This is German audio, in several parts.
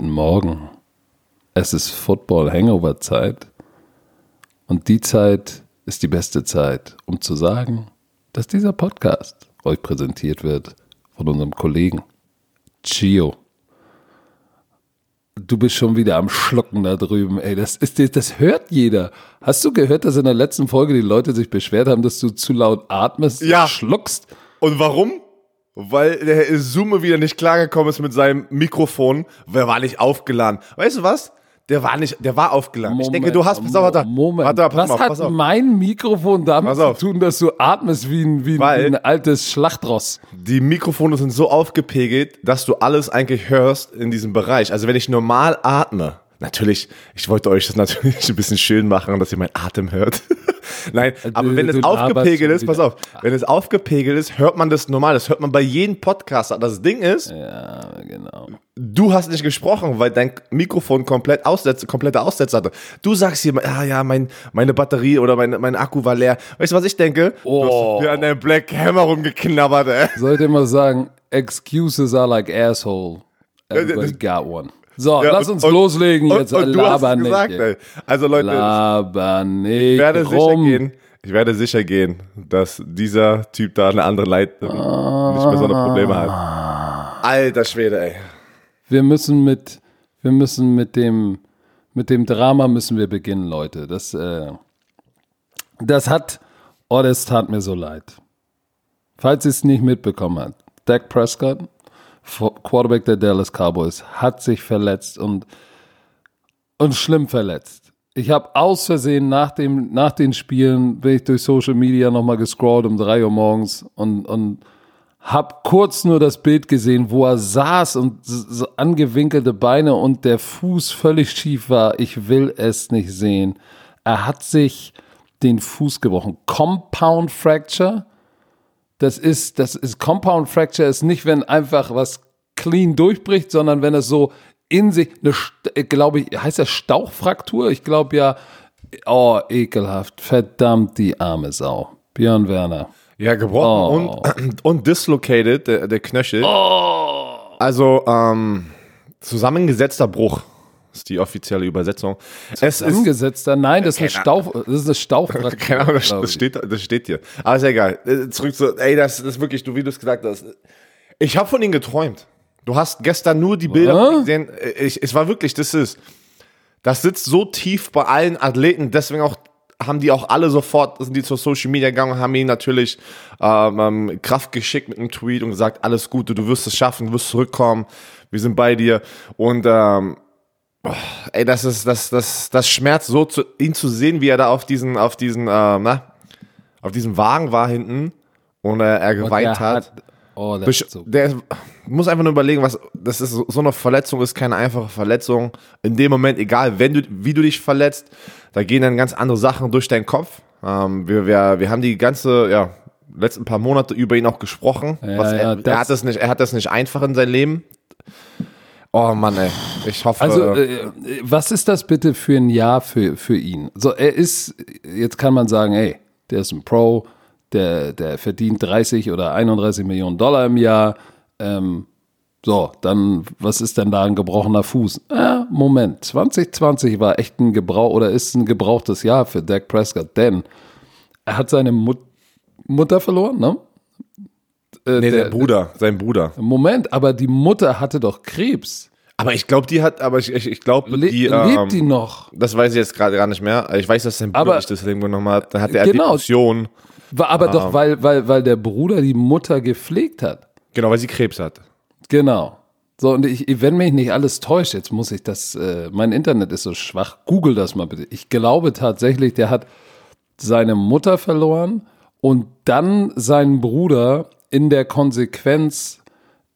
Guten Morgen. Es ist Football Hangover Zeit. Und die Zeit ist die beste Zeit, um zu sagen, dass dieser Podcast euch präsentiert wird von unserem Kollegen Chio. Du bist schon wieder am Schlucken da drüben, ey. Das, ist, das hört jeder. Hast du gehört, dass in der letzten Folge die Leute sich beschwert haben, dass du zu laut atmest, Ja. schluckst? Und warum? Weil der Zoom wieder nicht klargekommen ist mit seinem Mikrofon. Der war nicht aufgeladen. Weißt du was? Der war nicht, der war aufgeladen. ich denke, du hast, pass auf, warte, Moment. warte, pass Was auf, hat pass auf. mein Mikrofon damit zu tun, dass du atmest wie ein, wie Weil- wie ein altes Schlachtross? Die Mikrofone sind so aufgepegelt, dass du alles eigentlich hörst in diesem Bereich. Also wenn ich normal atme, natürlich, ich wollte euch das natürlich ein bisschen schön machen, dass ihr meinen Atem hört. Nein, aber wenn es aufgepegelt ist, pass auf, wenn es aufgepegelt ist, hört man das normal. Das hört man bei jedem Podcaster. Das Ding ist, Ja, genau. du hast nicht gesprochen, weil dein Mikrofon komplett Aussetzer, komplette Aussetzer hatte. Du sagst hier, ah ja, mein, meine Batterie oder mein, mein Akku war leer. Weißt du, was ich denke? Oh. Du hast wieder an deinem Black Hammer rumgeknabbert, ey. Sollte immer sagen, excuses are like asshole. Everybody got one. So, Ja, lass uns und- loslegen Und, jetzt. und du hast nicht. gesagt, ey. Also Leute, Laber nicht ich werde sicher rum. gehen, ich werde sicher gehen, dass dieser Typ da eine andere Leitung nicht mehr so eine Probleme hat. Alter Schwede, ey. Wir müssen mit, wir müssen mit dem, mit dem Drama müssen wir beginnen, Leute. Das, äh, das hat, oh, das tat mir so leid. Falls ihr es nicht mitbekommen habt, Dak Prescott, Quarterback der Dallas Cowboys, hat sich verletzt und, und schlimm verletzt. Ich habe aus Versehen nach, dem, nach den Spielen, bin ich durch Social Media nochmal gescrollt um drei Uhr morgens und, und hab kurz nur das Bild gesehen, wo er saß und so angewinkelte Beine und der Fuß völlig schief war. Ich will es nicht sehen. Er hat sich den Fuß gebrochen. Compound Fracture. Das ist, das ist Compound Fracture ist nicht, wenn einfach was clean durchbricht, sondern wenn es so in sich, eine, St- glaube ich, heißt das Stauchfraktur? Ich glaube ja, oh, ekelhaft. Verdammt, die arme Sau. Björn Werner. Ja, gebrochen und, und dislocated, der, der Knöchel. Also, ähm, zusammengesetzter Bruch ist die offizielle Übersetzung. Angesetzter, nein, das ist Stauch, das ist eine Stauchfraktur. Keine Ahnung, das, steht, das steht hier. Aber ist ja egal. Äh, Zurück zu, ey, das, das ist wirklich, du, wie du es gesagt hast. Ich habe von ihm geträumt. Du hast gestern nur die Bilder gesehen. Äh, Ich, es war wirklich, das ist, das sitzt so tief bei allen Athleten, deswegen auch haben die auch alle sofort, sind die zur Social Media gegangen, haben ihm natürlich ähm, ähm, Kraft geschickt mit einem Tweet und gesagt, alles Gute, du wirst es schaffen, du wirst zurückkommen, wir sind bei dir. Und ähm, Ey, das ist, das, das, das schmerzt so, zu, ihn zu sehen, wie er da auf diesen, auf diesen, ähm, na, auf diesem Wagen war hinten und äh, er Und geweint der hat. Oh, ist so. der muss einfach nur überlegen, was, das ist so eine Verletzung ist keine einfache Verletzung. In dem Moment, egal, wenn du, wie du dich verletzt, da gehen dann ganz andere Sachen durch deinen Kopf. Ähm, wir, wir, wir haben die ganze, ja, letzten paar Monate über ihn auch gesprochen. Ja, was er, ja, er das- hat das nicht, er hat das nicht einfach in sein Leben. Oh Mann, ey. Ich hoffe. Also, äh, was ist das bitte für ein Jahr für, für ihn? So, er ist, jetzt kann man sagen, ey, der ist ein Pro, der, der verdient 30 oder 31 Millionen Dollar im Jahr. Ähm, so, dann, was ist denn da ein gebrochener Fuß? Ah, Moment, 2020 war echt ein Gebrauch oder ist ein gebrauchtes Jahr für Dak Prescott, denn er hat seine Mut Mutter verloren, ne? Äh, nee, der, Bruder, sein Bruder. Moment, aber die Mutter hatte doch Krebs. Aber ich glaube, die hat, aber ich, ich, ich glaube, Le die, ähm, lebt die noch? das weiß ich jetzt gerade gar nicht mehr. Ich weiß, dass sein Bruder Aber- nicht das Leben genommen hat. Da hatte er Genau. Depression. War aber doch, weil, weil, weil der Bruder die Mutter gepflegt hat. Genau, weil sie Krebs hat. Genau. So, und ich, wenn mich nicht alles täuscht, jetzt muss ich das, äh, mein Internet ist so schwach, google das mal bitte. Ich glaube tatsächlich, der hat seine Mutter verloren und dann seinen Bruder in der Konsequenz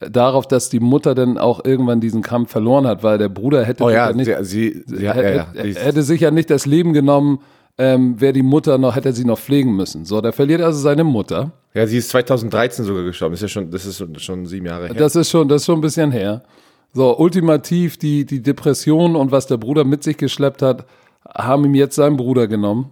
darauf, dass die Mutter dann auch irgendwann diesen Kampf verloren hat, weil der Bruder hätte Oh sich ja, nicht, sie, sie, sie hat, ja, hätte, ja. Die ist- hätte sich ja nicht das Leben genommen, ähm, wäre die Mutter noch, hätte er sie noch pflegen müssen. So, der verliert also seine Mutter. ja, sie ist 2013 sogar gestorben. Das ist ja schon, das ist schon- sieben Jahre her. Das ist schon, das ist schon ein bisschen her. So, ultimativ die, die Depression und was der Bruder mit sich geschleppt hat, haben ihm jetzt seinen Bruder genommen.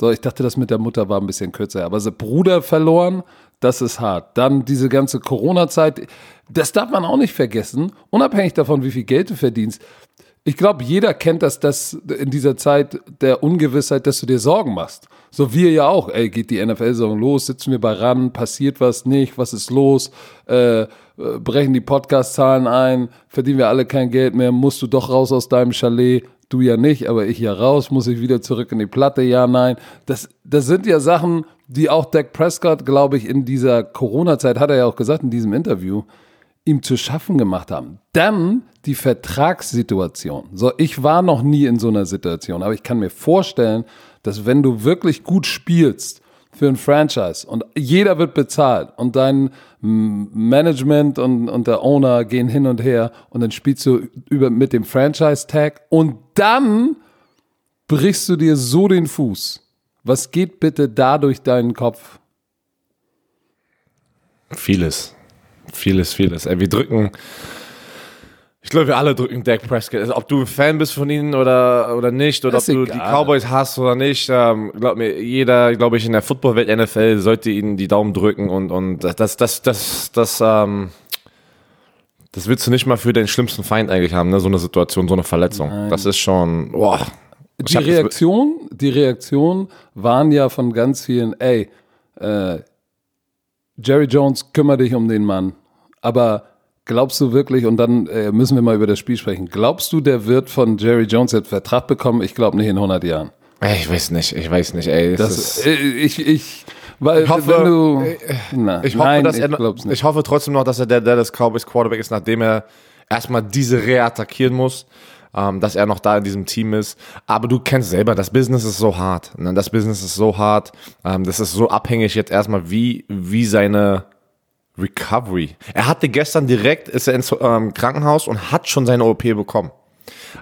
So, ich dachte, das mit der Mutter war ein bisschen kürzer. Aber so Bruder verloren, Das ist hart. Dann diese ganze Corona-Zeit, das darf man auch nicht vergessen, unabhängig davon, wie viel Geld du verdienst. Ich glaube, jeder kennt das, dass in dieser Zeit der Ungewissheit, dass du dir Sorgen machst. So wir ja auch. Ey, geht die NFL-Saison los? Sitzen wir bei ran? Passiert was nicht? Was ist los? Äh, brechen die Podcast-Zahlen ein? Verdienen wir alle kein Geld mehr? Musst du doch raus aus deinem Chalet? Du ja nicht, aber ich ja raus. Muss ich wieder zurück in die Platte? Ja, nein. Das, das sind ja Sachen, die auch Dak Prescott, glaube ich, in dieser Corona-Zeit, hat er ja auch gesagt in diesem Interview, ihm zu schaffen gemacht haben. Dann die Vertragssituation. So, ich war noch nie in so einer Situation, aber ich kann mir vorstellen, dass wenn du wirklich gut spielst für ein Franchise und jeder wird bezahlt und dein Management und, und der Owner gehen hin und her und dann spielst du über, mit dem Franchise-Tag und dann brichst du dir so den Fuß. Was geht bitte da durch deinen Kopf? Vieles. Vieles, vieles. Ey, wir drücken ich glaube, wir alle drücken Dak Prescott. Also, ob du ein Fan bist von ihnen oder, oder nicht, oder ob du die Cowboys hast oder nicht, ähm, glaub mir, jeder, glaube ich, in der Footballwelt NFL sollte ihnen die Daumen drücken und, und das, das, das, das, ähm, das willst du nicht mal für den schlimmsten Feind eigentlich haben, ne? So eine Situation, so eine Verletzung. Nein. Das ist schon, boah. Die Reaktion, die Reaktion waren ja von ganz vielen, ey, äh, Jerry Jones, kümmere dich um den Mann. Aber Glaubst du wirklich, und dann äh, müssen wir mal über das Spiel sprechen, glaubst du, der wird von Jerry Jones jetzt Vertrag bekommen? Ich glaube nicht in 100 Jahren. Ich weiß nicht, ich weiß nicht, ey. Das, das äh, ich, ich, weil ich hoffe, wenn du, äh, na, ich hoffe, nein, dass er, ich, ich hoffe trotzdem noch, dass er der Dallas Cowboys Quarterback ist, nachdem er erstmal diese reattackieren muss, ähm, dass er noch da in diesem Team ist. Aber du kennst selber, das Business ist so hart. Ne? Das Business ist so hart. Ähm, das ist so abhängig jetzt erstmal, wie, wie seine Recovery. Er hatte gestern direkt, ist er ins ähm, Krankenhaus und hat schon seine OP bekommen.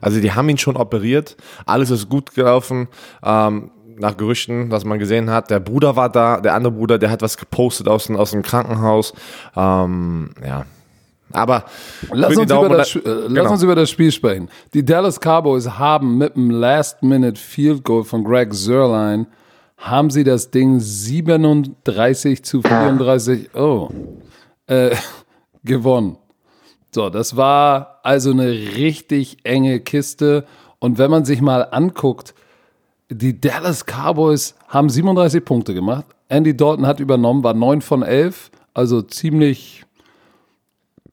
Also die haben ihn schon operiert, alles ist gut gelaufen. Ähm, nach Gerüchten, dass man gesehen hat, der Bruder war da, der andere Bruder, der hat was gepostet aus, aus dem Krankenhaus. Ähm, ja. Aber lass uns, über das, äh, genau. lass uns über das Spiel sprechen. Die Dallas Cowboys haben mit dem Last-Minute-Field Goal von Greg Zerline haben sie das Ding 37 zu 34 oh, äh, gewonnen. So, das war also eine richtig enge Kiste. Und wenn man sich mal anguckt, die Dallas Cowboys haben 37 Punkte gemacht. Andy Dalton hat übernommen, war 9 von 11, also ziemlich,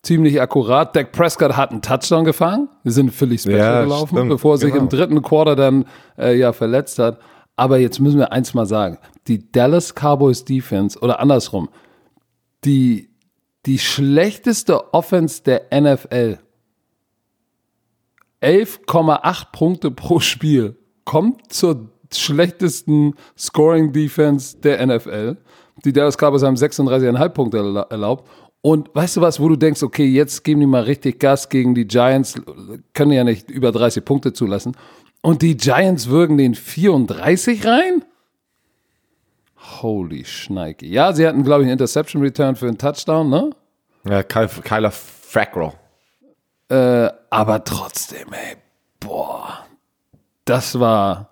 ziemlich akkurat. Dak Prescott hat einen Touchdown gefangen. Wir sind völlig special ja, gelaufen, stimmt, bevor er sich genau. im dritten Quarter dann äh, ja verletzt hat. Aber jetzt müssen wir eins mal sagen. Die Dallas Cowboys Defense oder andersrum, die, die schlechteste Offense der NFL, 11,8 Punkte pro Spiel, kommt zur schlechtesten Scoring Defense der NFL. Die Dallas Cowboys haben 36,5 Punkte erlaubt. Und weißt du was, wo du denkst, okay, jetzt geben die mal richtig Gas gegen die Giants, können ja nicht über 30 Punkte zulassen. Und die Giants würgen den 34 rein? Holy Schneike. Ja, sie hatten, glaube ich, einen Interception Return für einen Touchdown, ne? Ja, Kyler Fackrell. Äh, aber trotzdem, ey, boah. Das war.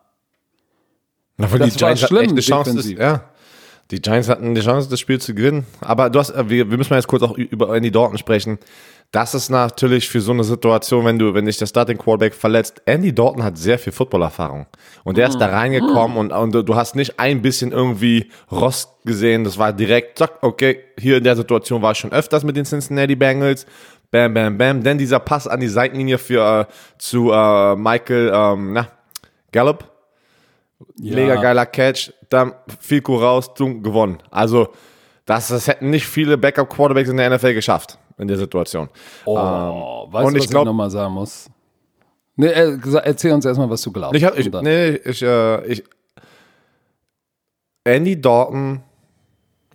Na, das die Giants schlimm, echt Chance, das, ja. Die Giants hatten die Chance, das Spiel zu gewinnen. Aber du hast, wir, wir müssen mal jetzt kurz auch über Andy Dalton sprechen. Das ist natürlich für so eine Situation, wenn du, wenn dich der Starting Quarterback verletzt. Andy Dalton hat sehr viel Footballerfahrung. Und der ist da reingekommen und, und du hast nicht ein bisschen irgendwie Rost gesehen. Das war direkt, zack, okay, hier in der Situation war ich schon öfters mit den Cincinnati Bengals. Bam, bam, bam. Denn dieser Pass an die Seitenlinie für, äh, zu äh, Michael, ähm, na, Gallup. Ja. Mega geiler Catch. Dann viel Kuh raus, gewonnen. Also, das, das hätten nicht viele Backup-Quarterbacks in der NFL geschafft in der Situation. Oh, ähm, weißt du, was ich, glaub, ich nochmal sagen muss? Nee, erzähl uns erstmal, was du glaubst. Ich, ich, nee, ich, äh, ich, Andy Dalton,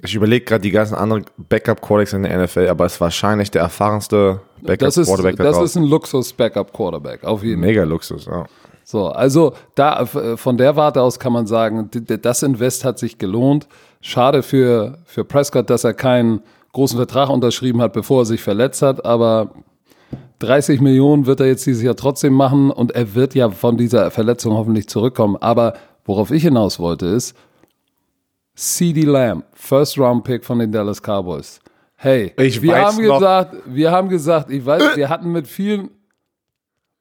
ich überlege gerade die ganzen anderen Backup-Quarterbacks in der NFL, aber ist wahrscheinlich der erfahrenste Backup-Quarterback. Das, ist, das ist ein Luxus-Backup-Quarterback, auf jeden Fall. Mega Luxus, ja. So, also da von der Warte aus kann man sagen, das Invest hat sich gelohnt. Schade für, für Prescott, dass er keinen großen Vertrag unterschrieben hat, bevor er sich verletzt hat, aber 30 Millionen wird er jetzt dieses Jahr trotzdem machen und er wird ja von dieser Verletzung hoffentlich zurückkommen. Aber worauf ich hinaus wollte ist, CD Lamb, First Round Pick von den Dallas Cowboys. Hey, Ich wir haben gesagt, wir haben gesagt, ich weiß, wir hatten mit vielen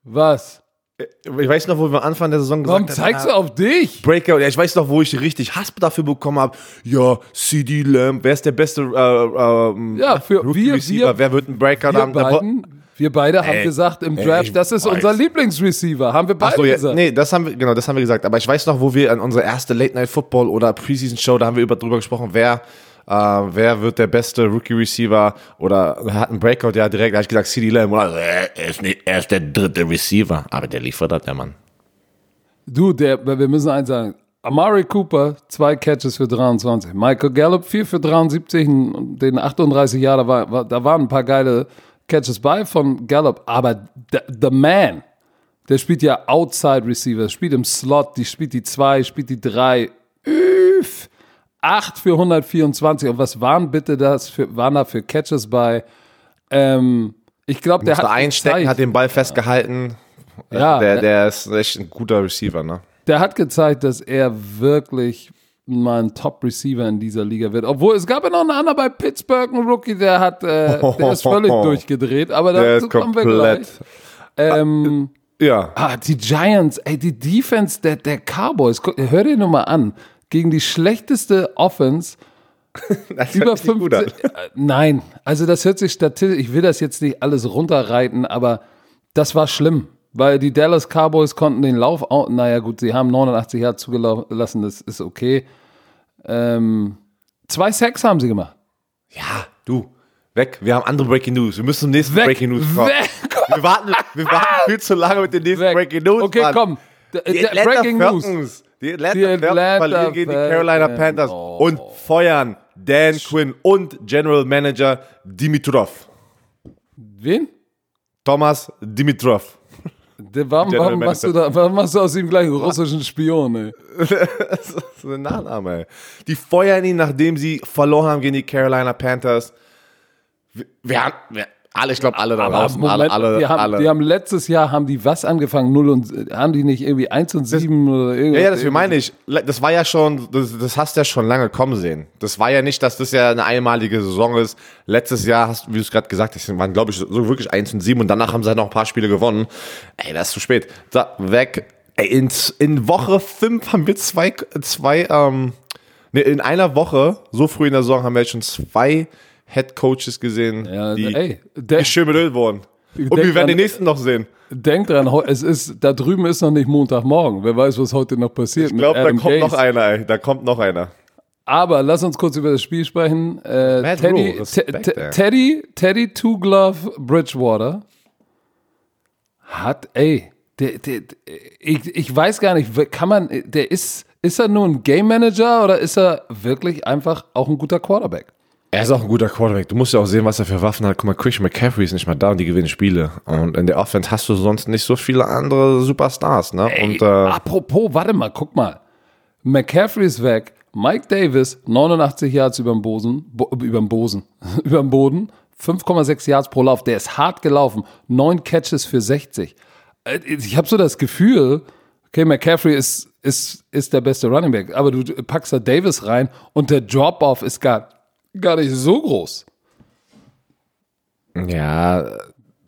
was? Ich weiß noch, wo wir am Anfang der Saison Warum gesagt haben, zeigst du auf dich? Breakout. Ja, ich weiß noch, wo ich richtig Hass dafür bekommen habe. Ja, CD Lamb, wer ist der beste äh, äh, Ja, für Rookie wir, Receiver? wir, wer wird ein Breakout wir haben? Beiden, wir beide haben Ey, gesagt im ey, Draft, ich das ist weiß. unser Lieblingsreceiver, haben wir beide so, ja, gesagt. nee, das haben wir, genau, das haben wir gesagt. Aber ich weiß noch, wo wir an unserer erste Late Night Football oder Preseason Show, da haben wir über drüber gesprochen, wer, äh, wer wird der beste Rookie Receiver oder hat einen Breakout, ja, direkt, da habe ich gesagt, CD Lamb. Also, er, ist nicht, er ist der dritte Receiver. Aber der liefert das, der Mann. Du, der, wir müssen eins sagen. Amari Cooper, zwei Catches für 23. Michael Gallup, vier für 73. Und Den 38 Jahre, da, war, da waren ein paar geile Catches bei von Gallup. Aber the, the man, der spielt ja Outside Receiver, spielt im Slot, die spielt die zwei, spielt die drei. Üff. Acht für 124. Und was waren bitte das für, waren da für Catches bei? Ähm, ich glaube, der hat einstecken, gezeigt- hat den Ball festgehalten. Ja, der, der ist echt ein guter Receiver, ne? der hat gezeigt, dass er wirklich mal ein Top-Receiver in dieser Liga wird. Obwohl, es gab ja noch einen anderen bei Pittsburgh, einen Rookie, der hat, äh, der ist völlig durchgedreht, aber dazu kommen wir gleich. Ähm, Ja. ah, die Giants, ey, die Defense der, der Cowboys, hör dir nur mal an, gegen die schlechteste Offense über hört sich nicht gut an. 50. Äh, Nein, also das hört sich statistisch, ich will das jetzt nicht alles runterreiten, aber das war schlimm, weil die Dallas Cowboys konnten den Lauf, au- naja gut, sie haben 89 Jahre zugelassen, das ist okay. Ähm, zwei Sacks haben sie gemacht. Ja, du. Weg. Wir haben andere Breaking News. Wir müssen zum nächsten Weg, Breaking News kommen. weg. Wir warten, wir warten viel zu lange mit den nächsten Weg. Breaking News. Okay, Mann. komm. Die Atlanta Breaking News. Die Atlanta, Die Atlanta verlieren gegen die Carolina Panthers oh. und feuern Dan Quinn und General Manager Dimitrov. Wen? Thomas Dimitrov. Der, warum, warum, machst du da, warum machst du aus ihm gleich einen russischen Spion, ey? Das ist ein Nachname, ey. Die feuern ihn, nachdem sie verloren haben gegen die Carolina Panthers. Wir, wir, alle, ich glaube, alle da draußen, Moment, alle, alle, die, haben, alle. die haben letztes Jahr, haben die was angefangen? Null und, haben die nicht irgendwie 1 und 7 oder irgendwas? Ja, ja, das meine ich. Das war ja schon, das, das hast du ja schon lange kommen sehen. Das war ja nicht, dass das ja eine einmalige Saison ist. Letztes Jahr hast, wie du es gerade gesagt hast, waren, glaube ich, so wirklich 1 und 7 und danach haben sie halt noch ein paar Spiele gewonnen. Ey, das ist zu spät. So, weg. Ey, in, in Woche 5 haben wir zwei, zwei, ähm, ne, in einer Woche, so früh in der Saison, haben wir jetzt schon zwei Head Coaches gesehen, Ja, die, ey, benötigt wurden. Und wir werden den nächsten noch sehen. denk dran, es ist, da drüben ist noch nicht Montagmorgen. Wer weiß, was heute noch passiert. Ich glaube, da kommt noch Gase. einer, ey. Da kommt noch einer. Aber lass uns kurz über das Spiel sprechen. Äh, Teddy, Respekt. Teddy, Teddy Two Glove Bridgewater hat, ey, der, der, ich, ich weiß gar nicht, kann man, der ist, ist er nur ein Game Manager oder ist er wirklich einfach auch ein guter Quarterback? Er ist auch ein guter Quarterback. Du musst ja auch sehen, was er für Waffen hat. Guck mal, Christian McCaffrey ist nicht mal da und die gewinnen Spiele. Und in der Offense hast du sonst nicht so viele andere Superstars, ne? und äh, Apropos, warte mal, guck mal. McCaffrey ist weg. Mike Davis, 89 Yards über dem Boden, bo, über dem Boden, über dem Boden, 5,6 Yards pro Lauf. Der ist hart gelaufen. Neun Catches für 60. Äh, Ich habe so das Gefühl, okay, McCaffrey ist, ist, ist der beste Running Back, aber du packst da Davis rein und der Drop-Off ist gar, gar nicht so groß. ja,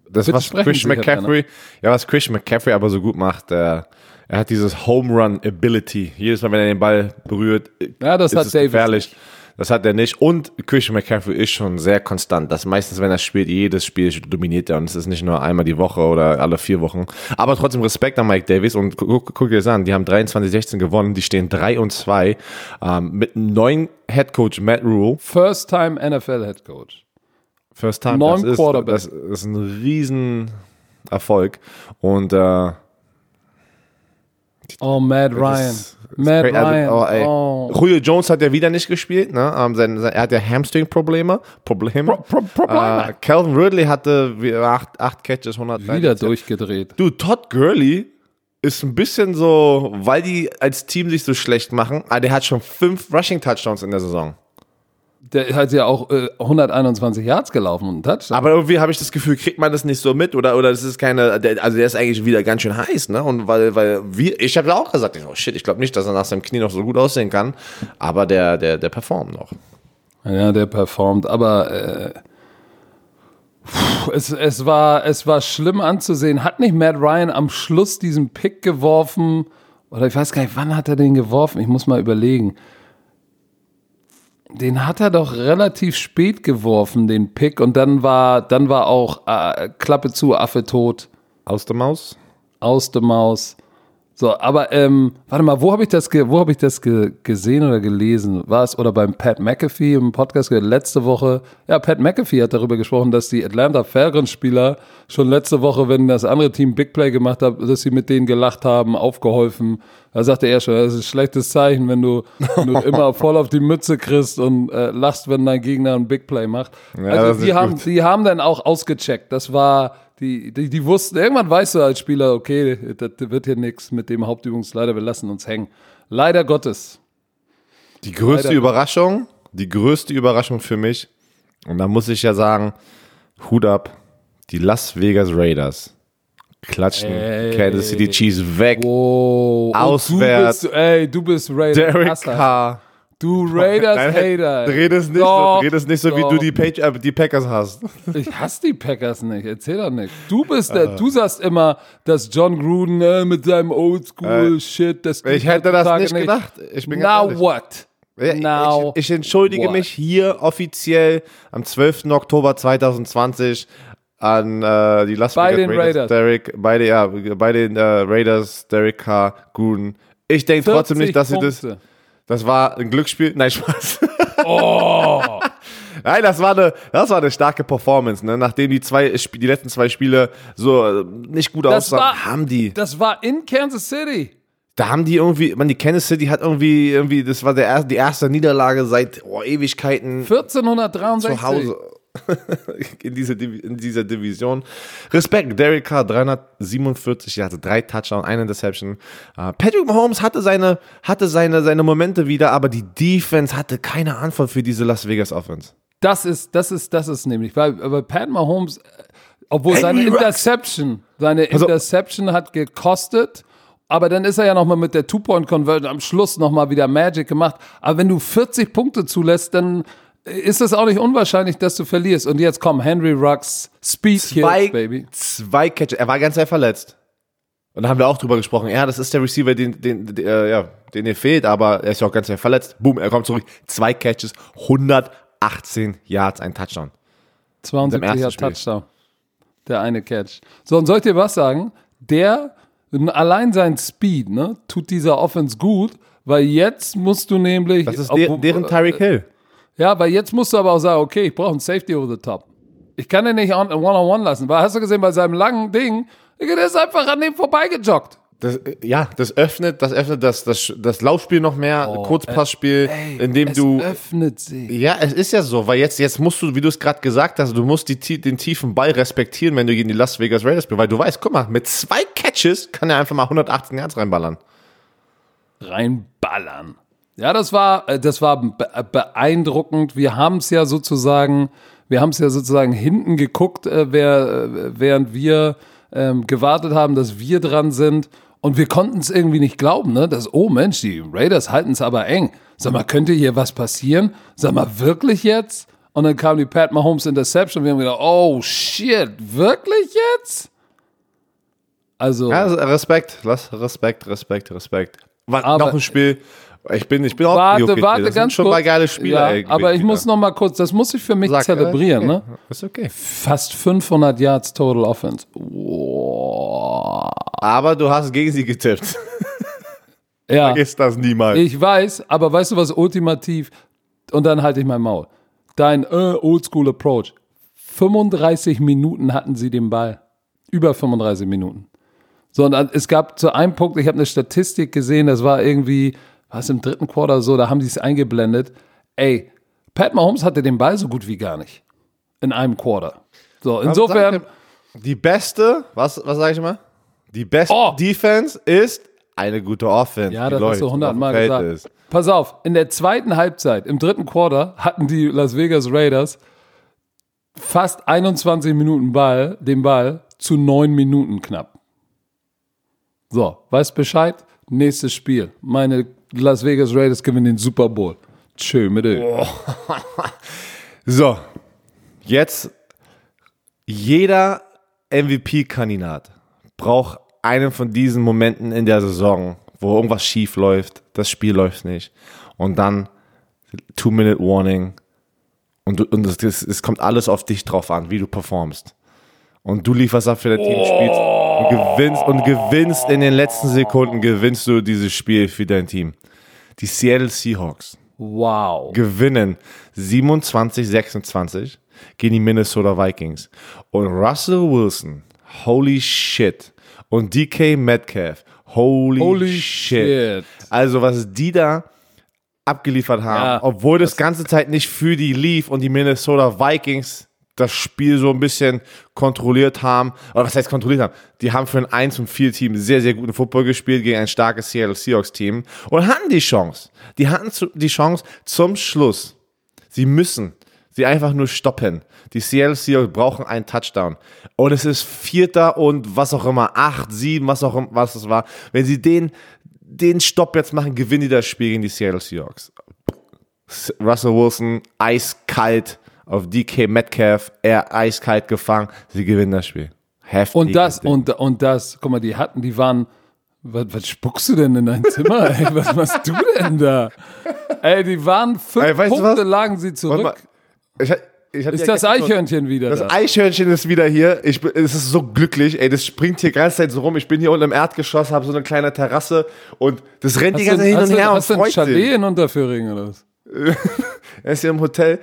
das was Herr McCaffrey, ja, was Christian McCaffrey aber so gut macht, äh, er hat dieses Home Run Ability. Jedes Mal, wenn er den Ball berührt, Ja, das ist hat es Davis gefährlich. Das hat er nicht. Und Christian McCaffrey ist schon sehr konstant. Das meistens, wenn er spielt, jedes Spiel dominiert er. Und es ist nicht nur einmal die Woche oder alle vier Wochen. Aber trotzdem Respekt an Mike Davis. Und guck, guck, dir das an. Die haben 23-16 gewonnen. Die stehen 3 und 2. Ähm, mit einem neuen Head Coach Matt Rule. First time NFL Head Coach. First time. Ist, Quarterback. das ist ein riesen Erfolg. Und äh, Oh, Matt Ryan. Matt also, Ryan. oh, ey. Oh. Julio Jones hat ja wieder nicht gespielt. Ne? Ähm, sein, sein, er hat ja Hamstring-Probleme. Probleme. Pro- Pro- Probleme. Äh, Calvin Ridley hatte acht, acht Catches, 100 Wieder durchgedreht. Du, Todd Gurley ist ein bisschen so, weil die als Team sich so schlecht machen, aber der hat schon fünf Rushing-Touchdowns in der Saison. Der hat ja auch äh, 121 Yards gelaufen und Touchdown. Aber irgendwie habe ich das Gefühl, kriegt man das nicht so mit oder oder das ist keine, der, also der ist eigentlich wieder ganz schön heiß, ne? Und weil weil wir, ich habe ja auch gesagt, oh shit, ich glaube nicht, dass er nach seinem Knie noch so gut aussehen kann, aber der der der performt noch. Ja, der performt, aber äh, es, es, war, es war schlimm anzusehen. Hat nicht Matt Ryan am Schluss diesen Pick geworfen? Oder ich weiß gar nicht, wann hat er den geworfen? Ich muss mal überlegen. Den hat er doch relativ spät geworfen, den Pick. Und dann war, dann war auch äh, Klappe zu, Affe tot, Aus der Maus? aus der Maus. So, aber ähm, warte mal, wo habe ich das, ge wo habe ich das ge gesehen oder gelesen? War es oder beim Pat McAfee im Podcast letzte Woche? Ja, Pat McAfee hat darüber gesprochen, dass die Atlanta Falcons Spieler schon letzte Woche, wenn das andere Team Big Play gemacht hat, dass sie mit denen gelacht haben, aufgeholfen. Da sagte er schon, das ist ein schlechtes Zeichen, wenn du, wenn du immer voll auf die Mütze kriegst und äh, lachst, wenn dein Gegner ein Big Play macht. Ja, also die haben, gut. die haben dann auch ausgecheckt. Das war die, die, die wussten, irgendwann weißt du als Spieler, okay, das wird hier nichts mit dem Hauptübungsleiter, wir lassen uns hängen. Leider Gottes. Die größte Leider. Überraschung, die größte Überraschung für mich, und da muss ich ja sagen, Hut ab, die Las Vegas Raiders klatschen Ey. Kansas City Chiefs weg. Wow. Und Auswärts. Du bist, ey, du bist Raiders. Derek. Carr. Du Raiders Hater. Dreh das nicht, so, Doch, dreh das nicht so, wie du die, Page, äh, die Packers hast. Ich hasse die Packers nicht, erzähl doch nicht. Du bist der, du sagst immer, dass John Gruden äh, mit seinem Oldschool-Shit, das Ich hätte das heutzutage nicht gedacht. Ich bin Now ehrlich. what? Ja, Now ich, ich entschuldige what? mich hier offiziell am 12. Oktober 2020 an äh, die Las Bei Vegas den Raiders. Derek, bei, den, ja, bei den äh, Raiders, Derek Carr, Gruden. Ich denke trotzdem 40 nicht, dass sie das. Das war ein Glücksspiel. Nein, Spaß. Oh. Nein, das war eine, das war eine starke Performance. Ne? Nachdem die zwei, die letzten zwei Spiele so äh, nicht gut Das aussahen, war- haben die. Das war in Kansas City. Da haben die irgendwie, man, die Kansas City hat irgendwie, irgendwie, das war der erste, die erste Niederlage seit oh, Ewigkeiten 1463. zu Hause in, diese, in dieser Division. Respekt, Derek Carr, 347 Yards, drei Touchdown, eine Interception. Äh, Patrick Mahomes hatte seine, hatte seine, seine Momente wieder, aber die Defense hatte keine Antwort für diese Las Vegas Offense. Das ist, das ist, das ist nämlich, weil, weil Pat Mahomes, äh, obwohl Henry seine. Interception, seine Also- Interception hat gekostet, aber dann ist er ja nochmal mit der Two-Point-Conversion am Schluss nochmal wieder Magic gemacht. Aber wenn du 40 Punkte zulässt, dann ist es auch nicht unwahrscheinlich, dass du verlierst. Und jetzt kommen Henry Ruggs, Speed Zwei, Kills, Baby. zwei Catches, er war ganz sehr verletzt. Und da haben wir auch drüber gesprochen. Ja, das ist der Receiver, den, den, den, äh, ja, den ihr fehlt, aber er ist ja auch ganz sehr verletzt. Boom, er kommt zurück. Zwei Catches, 118 Yards, ein Touchdown. 72 ersten Yard Spiel. Touchdown. Der eine Catch. So, und soll ich dir was sagen? Der, allein sein Speed, ne, tut dieser Offense gut, weil jetzt musst du nämlich. Das ist der, deren Tyreek Hill. Ja, weil jetzt musst du aber auch sagen, okay, ich brauche einen Safety over the top. Ich kann den nicht on- one-on-one lassen, weil hast du gesehen, bei seinem langen Ding, der ist einfach an dem vorbeigejoggt. Das, äh, ja, das öffnet, das öffnet das, das, das Laufspiel noch mehr, Kurzpassspiel, in dem es du. öffnet sich. Ja, es ist ja so, weil jetzt, jetzt musst du, wie du es gerade gesagt hast, du musst die, den tiefen Ball respektieren, wenn du gegen die Las Vegas Raiders spielst, weil du weißt, guck mal, mit zwei Catches kann er einfach mal 118 Yards reinballern. reinballern. Ja, das war, äh, das war be beeindruckend. Wir haben es ja sozusagen, wir haben es ja sozusagen hinten geguckt, äh, wer, äh, während wir ähm, gewartet haben, dass wir dran sind. Und wir konnten es irgendwie nicht glauben, ne? Dass, oh Mensch, die Raiders halten es aber eng. Sag mal, könnte hier was passieren? Sag mal, wirklich jetzt? Und dann kam die Pat Mahomes Interception und wir haben gedacht, oh shit, wirklich jetzt? Also, Ja, also Respekt, Respekt, Respekt, Respekt. War noch ein Spiel. Ich bin, ich bin auch Warte, warte, das ganz schon kurz. mal geile Spiele. ja, aber ich wieder. muss noch mal kurz, das muss ich für mich Sag, zelebrieren, äh, ne? okay, Ist okay. Fast 500 Yards Total Offense. Wow. Aber du hast gegen sie getippt. Ja, Vergiss das niemals. ich weiß, aber weißt du was ultimativ? Und dann halte ich mein Maul. Dein äh, Oldschool Approach. 35 Minuten hatten sie den Ball. Über 35 Minuten. So, und dann- es gab zu einem Punkt, ich habe eine Statistik gesehen, das war irgendwie, was im dritten Quarter so, da haben die es eingeblendet. Ey, Pat Mahomes hatte den Ball so gut wie gar nicht. In einem Quarter. So, insofern. Die beste, was, was sage ich mal? Die beste Oh. Defense ist eine gute Offense. Ja, das hast du hundertmal gesagt. ist. Pass auf, in der zweiten Halbzeit, im dritten Quarter, hatten die Las Vegas Raiders fast 21 Minuten Ball, den Ball zu neun Minuten knapp. So, weißt Bescheid? Nächstes Spiel. Meine Las Vegas Raiders gewinnen den Super Bowl. Tschö mit Ö. So, jetzt jeder MVP-Kandidat braucht einen von diesen Momenten in der Saison, wo irgendwas schief läuft, das Spiel läuft nicht und dann Two-Minute-Warning und, du- und es, es, kommt alles auf dich drauf an, wie du performst. Und du lieferst ab für dein Team, spielst und gewinnst und gewinnst in den letzten Sekunden, gewinnst du dieses Spiel für dein Team. Die Seattle Seahawks Wow. gewinnen 27-26 gegen die Minnesota Vikings. Und Russell Wilson, holy shit. Und DK Metcalf, holy, Holy shit. shit. Also was die da abgeliefert haben, Ja, obwohl das ganze Zeit nicht für die lief und die Minnesota Vikings das Spiel so ein bisschen kontrolliert haben, oder was heißt kontrolliert haben? Die haben für ein 1 und 4 Team sehr, sehr guten Football gespielt gegen ein starkes Seattle Seahawks Team und hatten die Chance. Die hatten die Chance zum Schluss. Sie müssen sie einfach nur stoppen. Die Seattle Seahawks brauchen einen Touchdown. Und es ist Vierter und was auch immer, acht, sieben, was auch immer, was es war. Wenn sie den, den Stopp jetzt machen, gewinnen die das Spiel gegen die Seattle Seahawks. Russell Wilson eiskalt auf DK Metcalf, er eiskalt gefangen, sie gewinnen das Spiel. Heftig. Und das, Ding. und, und das, guck mal, die hatten, die waren, was, was spuckst du denn in dein Zimmer, ey? Was machst du denn da? Ey, die waren fünf Ey, Punkte, lagen sie zurück. mal, ich, ich Ist ja das Eichhörnchen wieder Das da? Eichhörnchen ist wieder hier. Ich es ist so glücklich, ey. Das springt hier die ganze Zeit so rum. Ich bin hier unten im Erdgeschoss, habe so eine kleine Terrasse und das rennt die Hast ganze du, Zeit hin und her und hast du ein Chalet in Unterföhring oder was? Er ist hier im Hotel.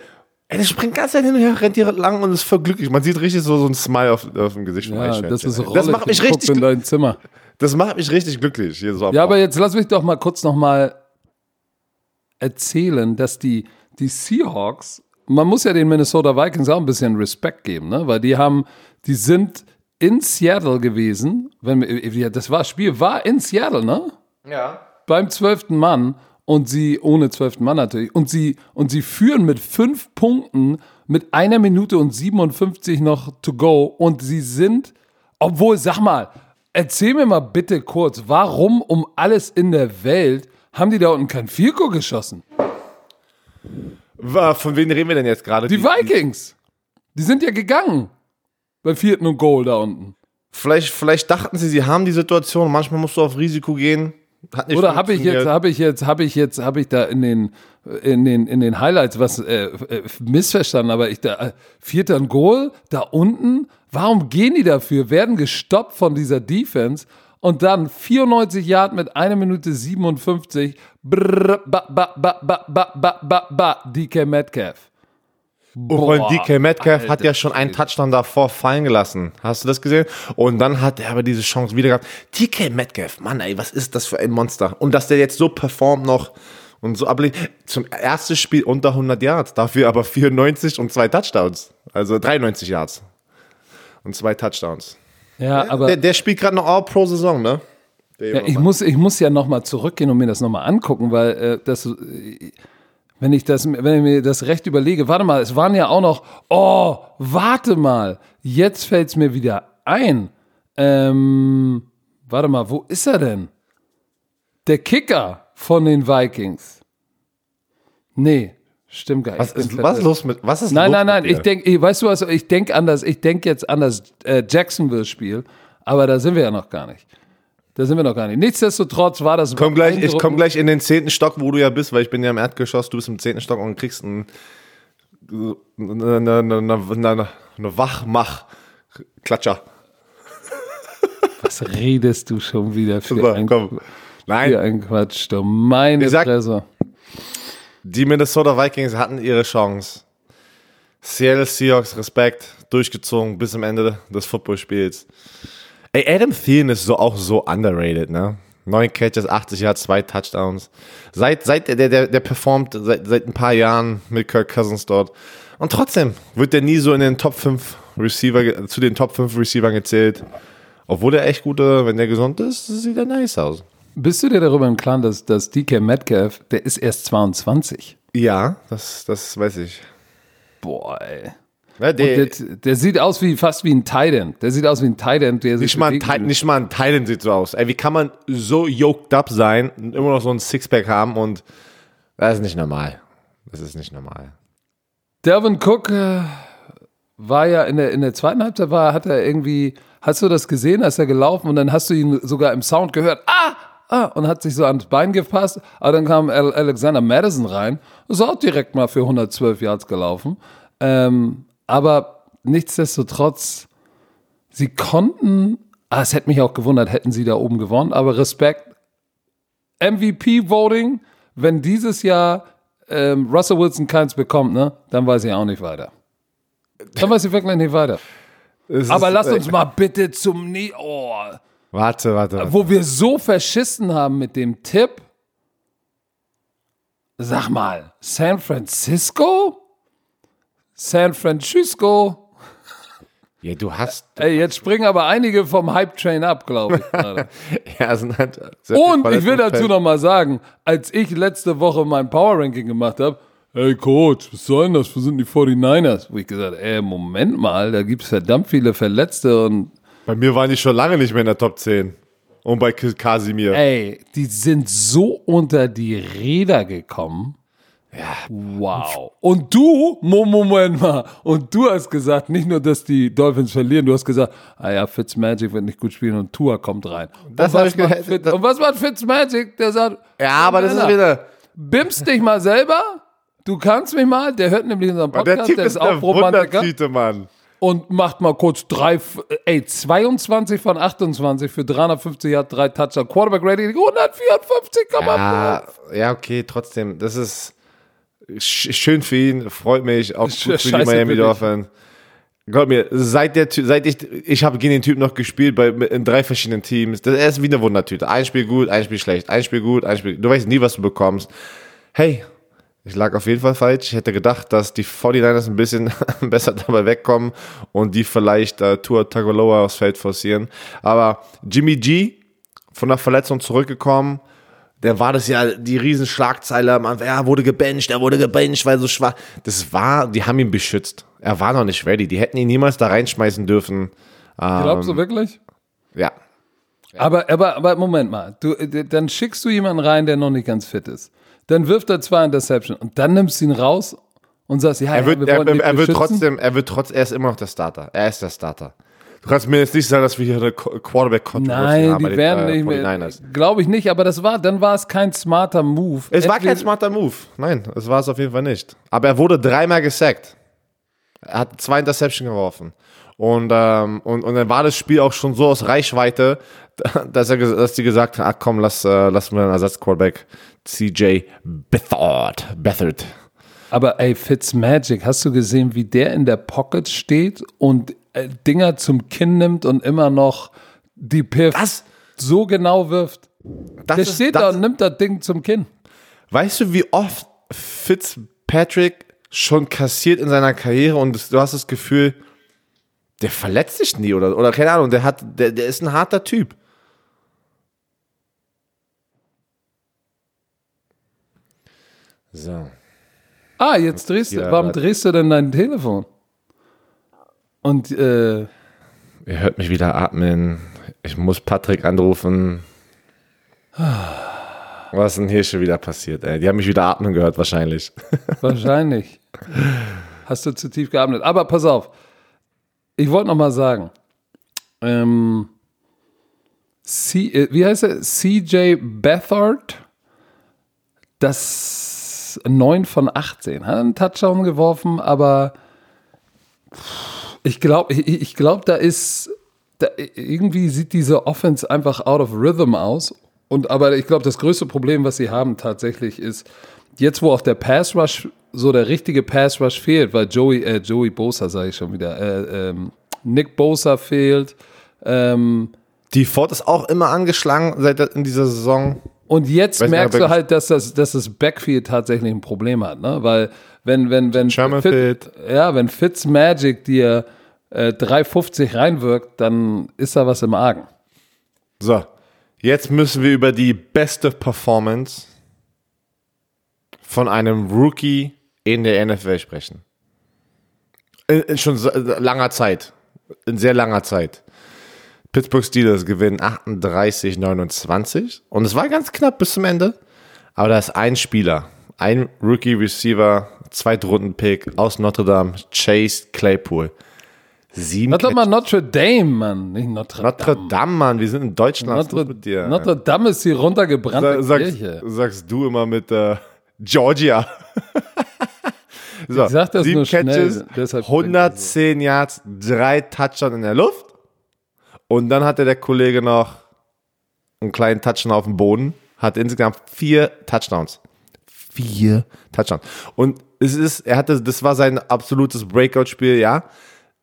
Ey, das springt Zeit hin und her, rennt hier lang und ist voll glücklich. Man sieht richtig so, so ein Smile auf, auf dem Gesicht Ja, Eichhörnchen. das ist. Rolle. das macht mich richtig, in dein Zimmer. das macht mich richtig glücklich. Hier so Ja, aber jetzt lass mich doch mal kurz noch mal erzählen, dass die, die Seahawks, man muss ja den Minnesota Vikings auch ein bisschen Respekt geben, ne? weil die haben, die sind in Seattle gewesen, wenn, wir- das war, Spiel war in Seattle, ne? ja. beim zwölften Mann und sie, ohne zwölften Mann natürlich, und sie, und sie führen mit fünf Punkten mit einer Minute und 57 noch to go und sie sind, obwohl, sag mal, erzähl mir mal bitte kurz, warum um alles in der Welt haben die da unten kein Vierko geschossen? Von wem reden wir denn jetzt gerade? Die Vikings! Die sind ja gegangen. Bei vierten und Goal da unten. Vielleicht, vielleicht dachten sie, sie haben die Situation. Manchmal musst du auf Risiko gehen. Oder habe ich jetzt, habe ich jetzt, habe ich jetzt, habe ich da in den, in den, in den Highlights was äh, äh, missverstanden, aber ich da, äh, vierter und Goal, da unten, warum gehen die dafür? Werden gestoppt von dieser Defense und dann 94 Yard mit einer Minute 57, brrr, ba, ba, ba, ba, ba, ba, ba, ba, DK Metcalf. Und Boah, DK Metcalf hat Alter ja schon einen Touchdown davor fallen gelassen. Hast du das gesehen? Und dann hat er aber diese Chance wieder gehabt. DK Metcalf, Mann, ey, was ist das für ein Monster? Und dass der jetzt so performt noch und so ablegt. Zum ersten Spiel unter 100 Yards, dafür aber 94 und zwei Touchdowns. Also 93 Yards. Und zwei Touchdowns. Ja, aber der, der spielt gerade noch All-Pro-Saison, ne? Der Ja, ich, muss, ich muss ja nochmal zurückgehen und mir das nochmal angucken, weil äh, das, äh, wenn ich das, wenn ich mir das recht überlege, warte mal, es waren ja auch noch, oh, warte mal, jetzt fällt es mir wieder ein. Ähm, warte mal, wo ist er denn? Der Kicker von den Vikings. Nee, stimmt gar nicht. was, ist, was ist fett- los mit, was ist Nein, los nein, nein, ich denke, weißt du was, ich denke anders, ich denke jetzt an das äh, Jacksonville-Spiel, aber da sind wir ja noch gar nicht. Da sind wir noch gar nicht. Nichtsdestotrotz war das. Komm gleich, ich komme gleich in den zehnten Stock, wo du ja bist, weil ich bin ja im Erdgeschoss, du bist im zehnten Stock und kriegst einen, eine, eine, eine, eine, eine Wachmach-Klatscher. Was redest du schon wieder für, So, ein, komm. für Nein, ein Quatsch? Du meine sag- Fresse. die Minnesota Vikings hatten ihre Chance. Seattle Seahawks, Respekt, durchgezogen bis zum Ende des Footballspiels. Ey, Adam Thielen ist so auch so underrated, ne? Neun Catches, 80 Yards, zwei Touchdowns. Seit, seit der, der, der performt seit, seit ein paar Jahren mit Kirk Cousins dort. Und trotzdem wird der nie so in den Top 5 Receiver, zu den Top 5 Receivern gezählt. Obwohl er echt gute, wenn der gesund ist, sieht er nice aus. Bist du dir darüber im Klaren, dass, dass DK Metcalf, der ist erst 22? Ja, das, das weiß ich. Boah, ey. Ja, der, Der, der sieht aus wie fast wie ein Titan. Der sieht aus wie ein Titan, der nicht, mal ein nicht mal ein Titan sieht so aus. Ey, wie kann man so yoked up sein und immer noch so ein Sixpack haben und das ist nicht normal. Das ist nicht normal. Delvin Cook äh, war ja in der, in der zweiten Halbzeit, war, hat er irgendwie, hast du das gesehen, als er gelaufen und dann hast du ihn sogar im Sound gehört, ah, ah, und hat sich so ans Bein gepasst, aber dann kam Al Alexander Madison rein, ist auch direkt mal für 112 Yards gelaufen, ähm, aber nichtsdestotrotz, sie konnten, ah, es hätte mich auch gewundert, hätten sie da oben gewonnen, aber Respekt, MVP-Voting, wenn dieses Jahr ähm, Russell Wilson keins bekommt, ne, dann weiß ich auch nicht weiter. Dann weiß ich wirklich nicht weiter. Es Aber lass uns mal bitte zum Ne oh, Warte, warte. warte. wo wir so verschissen haben mit dem Tipp. Sag mal, San Francisco? San Francisco? Ja, du hast. Ey, jetzt springen aber einige vom Hype-Train ab, glaube ich. gerade. Ja, sind halt Und ich will dazu Verletzungsfälle. noch mal sagen, als ich letzte Woche mein Power Ranking gemacht habe, hey Coach, was soll denn das? Wo sind die 49ers? Wo ich gesagt, ey, Moment mal, da gibt es verdammt viele Verletzte und Bei mir waren die schon lange nicht mehr in der Top 10. Und bei Kasimir. ey, die sind so unter die Räder gekommen. Ja. Wow. Und du, Mo- Moment mal, und du hast gesagt, nicht nur, dass die Dolphins verlieren, du hast gesagt, ah ja, Fitzmagic wird nicht gut spielen und Tua kommt rein. Das und, hab was ich macht gehört. Fitz, und was macht Fitzmagic? Der sagt, Ja, aber das ist wieder. Bimst dich mal selber. Du kannst mich mal. Der hört nämlich unseren Der Podcast. Typ Der, ist auch Romantiker. Mann. Und macht mal kurz drei, ey, 22 von 28 für 350 Yard, drei Toucher. Quarterback Rating 154,5. Ja, ja, okay, trotzdem. Das ist schön für ihn, freut mich. Auch gut für die Miami. Dolphins. Glaub mir, seit der seit ich ich habe gegen den Typ noch gespielt bei in drei verschiedenen Teams. Das er ist wie eine Wundertüte. Ein Spiel gut, ein Spiel schlecht, ein Spiel gut, ein Spiel. Du weißt nie, was du bekommst. Hey, ich lag auf jeden Fall falsch. Ich hätte gedacht, dass die 49ers ein bisschen besser dabei wegkommen und die vielleicht äh, Tua Tagovailoa aufs Feld forcieren. Aber Jimmy G von der Verletzung zurückgekommen, der war das ja die Riesenschlagzeile am Anfang. Er wurde gebencht, er wurde gebencht, weil so schwach. Das war, die haben ihn beschützt. Er war noch nicht ready. Die hätten ihn niemals da reinschmeißen dürfen. Ähm, Glaubst du wirklich? ja. Aber, aber, aber Moment mal. Du, dann schickst du jemanden rein, der noch nicht ganz fit ist. Dann wirft er zwei Interception und dann nimmst du ihn raus und sagst, ja, Er wird, ja, wir er, er, er wird trotzdem, er wird trotz, er ist immer noch der Starter. Er ist der Starter. Du kannst mir jetzt nicht sagen, dass wir hier eine Qu- Quarterback-Controversy Nein, haben bei die den, werden äh, nicht mehr. 49ers. Glaube ich nicht, aber das war, dann war es kein smarter Move. Es war kein Entweder- smarter Move. Nein, es war es auf jeden Fall nicht. Aber er wurde dreimal gesackt. Er hat zwei Interception geworfen. Und, ähm, und, und dann war das Spiel auch schon so aus Reichweite, dass, er, dass die gesagt haben, ach komm, lass, äh, lass mal einen Ersatzquarterback CJ Beathard. Beathard. Aber ey, Fitzmagic, hast du gesehen, wie der in der Pocket steht und Dinger zum Kinn nimmt und immer noch die Piff Das, so genau wirft? das Der ist, steht da das, und nimmt das Ding zum Kinn. Weißt du, wie oft Fitzpatrick schon kassiert in seiner Karriere und du hast das Gefühl, der verletzt sich nie oder, oder keine Ahnung, der hat, der, der ist ein harter Typ. So. Ah, jetzt drehst du. Warum drehst du denn dein Telefon? Und äh, Ihr hört mich wieder atmen. Ich muss Patrick anrufen. Was ist denn hier schon wieder passiert, ey? Die haben mich wieder atmen gehört, wahrscheinlich. wahrscheinlich hast du zu tief geatmet. Aber pass auf, ich wollte noch mal sagen, ähm, C, äh, wie heißt er? CJ Beathard, das 9 von 18. Hat einen Touchdown geworfen, aber ich glaube, ich, ich glaub, da ist, da, irgendwie sieht diese Offense einfach out of rhythm aus. Und aber ich glaube, das größte Problem, was sie haben tatsächlich ist, jetzt wo auch der Pass Rush, so der richtige Pass Rush fehlt, weil Joey, äh, Joey Bosa, sage ich schon wieder, äh, ähm, Nick Bosa fehlt, ähm, Die Ford ist auch immer angeschlagen seit in dieser Saison. Und jetzt Weiß merkst er du halt, dass das, dass das Backfield tatsächlich ein Problem hat, ne? Weil wenn, wenn, wenn Fit- ja, wenn Fitzmagic dir äh, 3,50 reinwirkt, dann ist da was im Argen. So, Jetzt müssen wir über die beste Performance von einem Rookie in der NFL sprechen. In, in schon so- langer Zeit. In sehr langer Zeit. Pittsburgh Steelers gewinnen 38-29 und es war ganz knapp bis zum Ende. Aber da ist ein Spieler, ein Rookie-Receiver, Zweitrunden-Pick aus Notre Dame, Chase Claypool. Sieben Catch- mal Notre Dame, Mann, nicht Notre, Notre Dame. Dame, Mann, wir sind in Deutschland. Notre, mit dir? Notre Dame ist die runtergebrannte Sa- sagst, Kirche. sagst du immer mit äh, Georgia. so, Ich sag das sieben nur schnell, Catches, deshalb 110 Yards, drei Touchdowns in der Luft. Und dann hatte der Kollege noch einen kleinen Touchdown auf dem Boden. Hat insgesamt vier Touchdowns. Vier Touchdowns. Und es ist, er hatte, das war sein absolutes Breakout-Spiel, ja.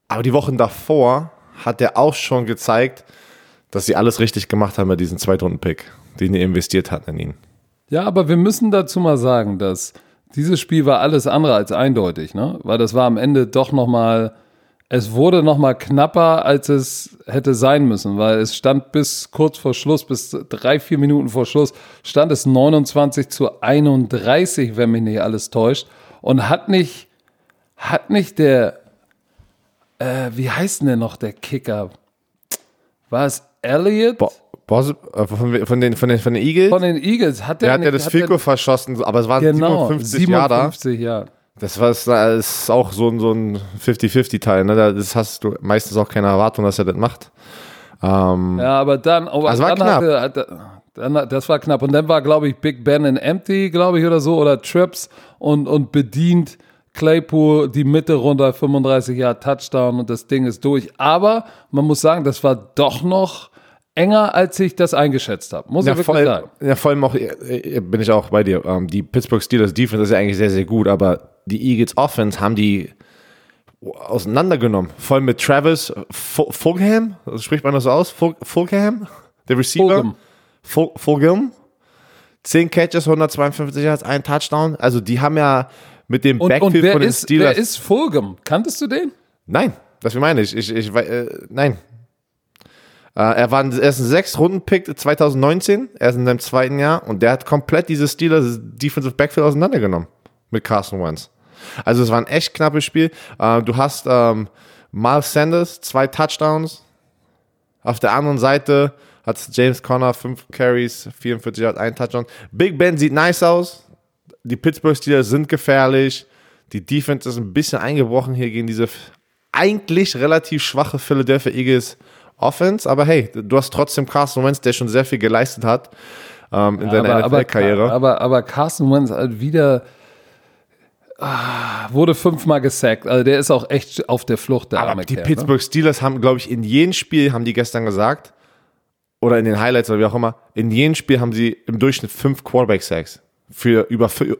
Aber die Wochen davor hat er auch schon gezeigt, dass sie alles richtig gemacht haben mit diesem Zweitrunden-Pick, den er investiert hat in ihn. Ja, aber wir müssen dazu mal sagen, dass dieses Spiel war alles andere als eindeutig, ne? Weil das war am Ende doch noch mal, es wurde noch mal knapper, als es hätte sein müssen, weil es stand bis kurz vor Schluss, bis drei, vier Minuten vor Schluss, stand es 29 zu 31, wenn mich nicht alles täuscht. Und hat nicht, hat nicht der, äh, wie heißt denn der noch, der Kicker? War es Elliott? Bo Bos äh, von, von, den, von, den, von den Eagles? Von den Eagles hat der, der hat ja nicht- das Fico verschossen, aber es waren Genau, 57 Jahre. 57, ja. Das war das ist auch so ein, so ein 50-50-Teil. Ne? Da- Das hast du meistens auch keine Erwartung, dass er das macht. Ähm, Ja, aber dann, aber Also war dann knapp. Hatte, hatte, dann, das war knapp. Und dann war, glaube ich, Big Ben in Empty, glaube ich, oder so, oder Trips und, und bedient Claypool die Mitte runter, 35 Jahre Touchdown und das Ding ist durch. Aber man muss sagen, das war doch noch enger, als ich das eingeschätzt habe. Muss ja, ich wirklich vor, allem- sagen. ja, vor allem auch, äh, äh, bin ich auch bei dir. Ähm, die Pittsburgh Steelers Defense ist ja eigentlich sehr, sehr gut, aber die Eagles Offense haben die auseinandergenommen. Voll mit Travis Fulgham, spricht man das so aus? Ful- Fulgham, der Receiver. Fulgham. Ful- Fulgham. 10 Catches, 152 Yards, ein Touchdown. Also die haben ja mit dem Und, Backfield und von den ist, Steelers. wer ist Fulgham? Kanntest du den? Nein, das meine ich. Ich, ich, äh, nein. Äh, er war ein, er ist ein Sechs-Runden-Pick 2019. Er ist in seinem zweiten Jahr und der hat komplett dieses Steelers Defensive Backfield auseinandergenommen mit Carson Wentz. Also es war ein echt knappes Spiel. Äh, du hast ähm, Miles Sanders, zwei Touchdowns. Auf der anderen Seite hat James Conner fünf Carries, 44 Yards, ein Touchdown. Big Ben sieht nice aus. Die Pittsburgh Steelers sind gefährlich. Die Defense ist ein bisschen eingebrochen hier gegen diese eigentlich relativ schwache Philadelphia Eagles Offense. Aber hey, du hast trotzdem Carson Wentz, der schon sehr viel geleistet hat ähm, in seiner aber, aber, NFL-Karriere. aber, aber Carson Wentz hat wieder ah, wurde fünfmal gesackt. Also der ist auch echt auf der Flucht, der Aber arme die Kerl, ne? Pittsburgh Steelers haben, glaube ich, in jedem Spiel, haben die gestern gesagt, oder in den Highlights oder wie auch immer, in jedem Spiel haben sie im Durchschnitt fünf Quarterback-Sacks. Für über fü-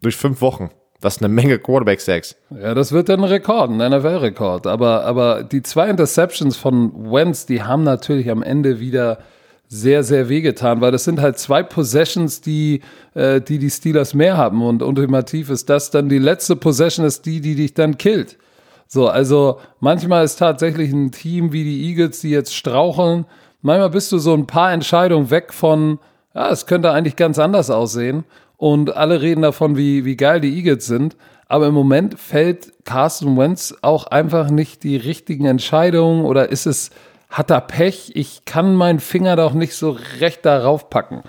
durch fünf Wochen. Das ist eine Menge Quarterback-Sacks. Ja, das wird dann ein Rekord, ein NFL-Rekord. Aber, aber die zwei Interceptions von Wentz, die haben natürlich am Ende wieder sehr, sehr wehgetan, weil das sind halt zwei Possessions, die äh, die, die Steelers mehr haben. Und ultimativ ist das dann die letzte Possession, ist die, die dich dann killt. So, also manchmal ist tatsächlich ein Team wie die Eagles, die jetzt straucheln, manchmal bist du so ein paar Entscheidungen weg von, ja, es könnte eigentlich ganz anders aussehen. Und alle reden davon, wie, wie geil die Eagles sind. Aber im Moment fällt Carson Wentz auch einfach nicht die richtigen Entscheidungen oder ist es, hat er Pech? Ich kann meinen Finger doch nicht so recht darauf packen.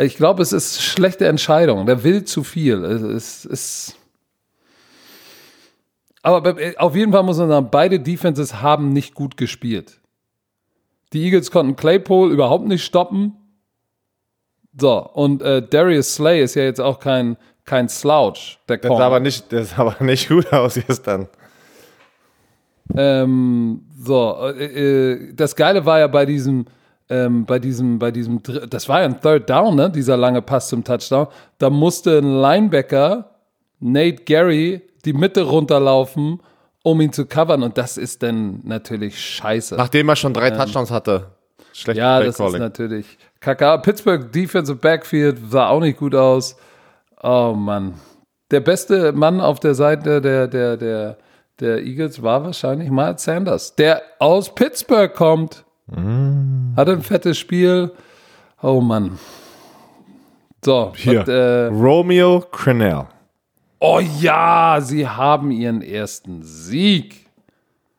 Ich glaube, es ist schlechte Entscheidung. Der will zu viel. Es ist. Aber auf jeden Fall muss man sagen, beide Defenses haben nicht gut gespielt. Die Eagles konnten Claypool überhaupt nicht stoppen. So, und äh, Darius Slay ist ja jetzt auch kein, kein Slouch, der Das sah aber nicht, das sah aber nicht gut aus gestern. Ähm, so, äh, äh, das Geile war ja bei diesem, ähm, bei diesem, bei diesem, das war ja ein Third Down, ne? Dieser lange Pass zum Touchdown. Da musste ein Linebacker, Nate Gary, die Mitte runterlaufen, um ihn zu covern. Und das ist dann natürlich scheiße. Nachdem er schon drei Touchdowns hatte. Schlecht ja, das ist natürlich kacke. Pittsburgh Defensive Backfield sah auch nicht gut aus. Oh Mann. Der beste Mann auf der Seite der, der, der, der Eagles war wahrscheinlich Miles Sanders, der aus Pittsburgh kommt. Hatte ein fettes Spiel. Oh Mann. So, Hier. was, äh, Romeo Crennel. oh ja, sie haben ihren ersten Sieg.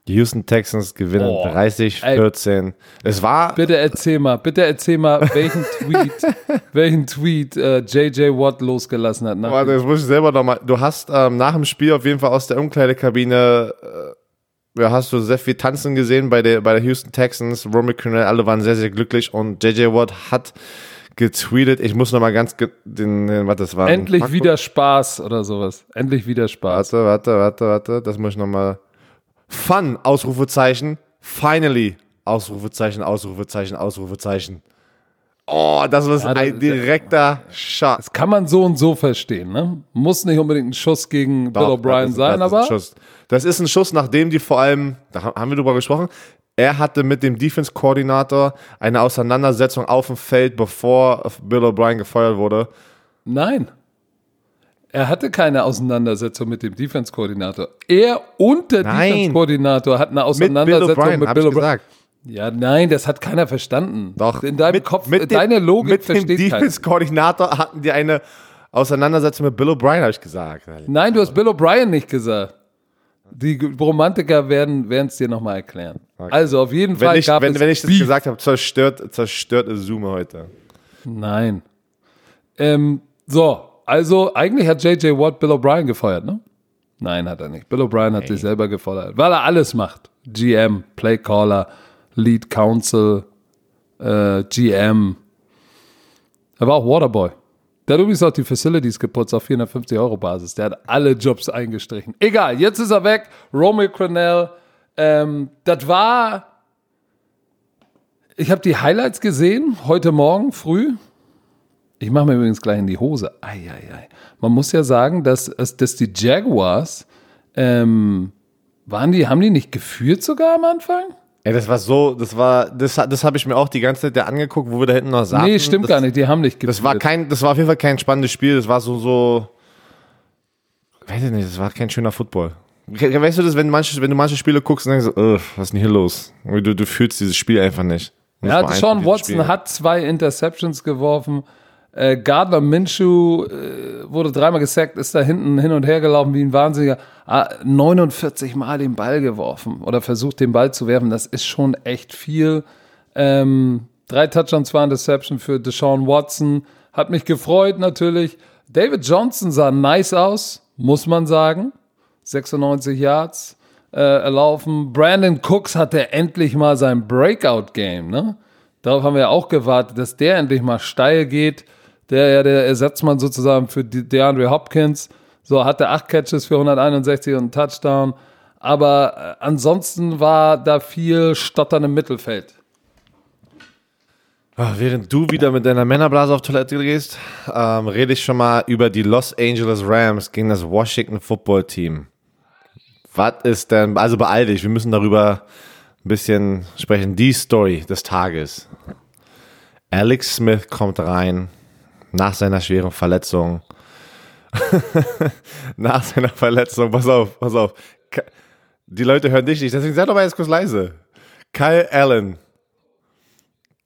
Die Houston Texans gewinnen Oh, 30-14. Es war Bitte erzähl mal, bitte erzähl mal, welchen Tweet, welchen Tweet äh, JJ Watt losgelassen hat. Warte, das muss ich selber nochmal. Du hast ähm, nach dem Spiel auf jeden Fall aus der Umkleidekabine, äh, ja, hast du sehr viel tanzen gesehen bei der, bei der Houston Texans. Romeo Crennel, alle waren sehr, sehr glücklich und JJ Watt hat getweetet. Ich muss nochmal ganz, den, den, warte, das war. Endlich wieder Spaß oder sowas. Endlich wieder Spaß. Warte, warte, warte, warte, das muss ich nochmal. Fun, Ausrufezeichen. Finally, Ausrufezeichen, Ausrufezeichen, Ausrufezeichen. Oh, das war Ja, ein direkter Shot. Das kann man so und so verstehen, ne? Muss nicht unbedingt ein Schuss gegen Bill Doch, O'Brien das ist- sein, das ist aber Schuss. Das ist ein Schuss, nachdem die vor allem, da haben wir drüber gesprochen, er hatte mit dem Defense-Koordinator eine Auseinandersetzung auf dem Feld, bevor Bill O'Brien gefeuert wurde. nein. Er hatte keine Auseinandersetzung mit dem Defense-Koordinator. Er und der. Defense-Koordinator hatten eine Mit Bill Auseinandersetzung O'Brien, mit Bill ich O'Brien. gesagt. Ja, nein, das hat keiner verstanden. Doch. In deinem mit, Kopf, mit dem, deine Logik mit dem versteht keiner. Defense-Koordinator hatten die eine Auseinandersetzung mit Bill O'Brien, habe ich gesagt. Nein, du hast Bill O'Brien nicht gesagt. Die Romantiker werden es dir nochmal erklären. Also auf jeden Wenn Fall ich, gab wenn, es wenn ich das Beef. gesagt habe, zerstört, zerstört Zoom heute. Nein. Ähm, so, also eigentlich hat JJ Watt Bill O'Brien gefeuert, ne? Nein, hat er nicht. Bill O'Brien hat sich selber gefeuert, weil er alles macht. GM, Playcaller, Lead Counsel, äh, GM. Er war auch Waterboy. Der hat übrigens auch die Facilities geputzt auf 450 Euro Basis. Der hat alle Jobs eingestrichen. Egal, jetzt ist er weg. Romeo Crennel. Ähm, das war. Ich habe die Highlights gesehen heute Morgen früh. Ich mache mir übrigens gleich in die Hose. Eieiei. Man muss ja sagen, dass, dass die Jaguars ähm, waren die, haben die nicht geführt sogar am Anfang? Ey, das war so, das war, das, das habe ich mir auch die ganze Zeit angeguckt, wo wir da hinten noch saßen. nee, stimmt das, gar nicht. Die haben nicht geführt. Das war kein, das war auf jeden Fall kein spannendes Spiel. Das war so, so, weiß ich nicht, das war kein schöner Football. Weißt du das, wenn, manche, wenn du manche Spiele guckst und denkst, "Ugh, was ist denn hier los? Du, du fühlst dieses Spiel einfach nicht. Ja, Sean Watson Spiel. hat zwei Interceptions geworfen. Äh, Gardner Minshew äh, wurde dreimal gesackt, ist da hinten hin und her gelaufen wie ein Wahnsinniger. Ah, 49 Mal den Ball geworfen oder versucht den Ball zu werfen. Das ist schon echt viel. Ähm, drei Touchdowns, zwei Interception für Deshaun Watson. Hat mich gefreut natürlich. David Johnson sah nice aus, muss man sagen. 96 Yards äh, erlaufen. Brandon Cooks hatte endlich mal sein Breakout-Game. Ne? Darauf haben wir auch gewartet, dass der endlich mal steil geht. Der ja der Ersatzmann sozusagen für De- DeAndre Hopkins. So hatte acht Catches für 161 und einen Touchdown. Aber äh, ansonsten war da viel Stottern im Mittelfeld. Ah, Während du wieder mit deiner Männerblase auf Toilette gehst, ähm, rede ich schon mal über die Los Angeles Rams gegen das Washington Football Team. Was ist denn, also beeil dich, wir müssen darüber ein bisschen sprechen. Die Story des Tages. Alex Smith kommt rein nach seiner schweren Verletzung. nach seiner Verletzung, pass auf, pass auf. Die Leute hören dich nicht, deswegen sei doch mal jetzt kurz leise. Kyle Allen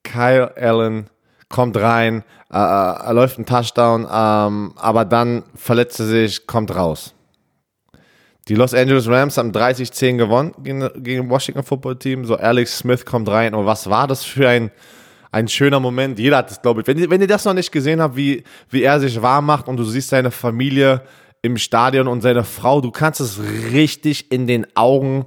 Kyle Allen kommt rein, äh, er läuft einen Touchdown, ähm, aber dann verletzt er sich, kommt raus. Die Los Angeles Rams haben 30-10 gewonnen gegen, gegen Washington Football Team. So Alex Smith kommt rein und was war das für ein, ein schöner Moment? Jeder hat es, glaube ich. Wenn, ihr- wenn ihr das noch nicht gesehen habt, wie, wie er sich warm macht und du siehst seine Familie im Stadion und seine Frau, du kannst es richtig in den Augen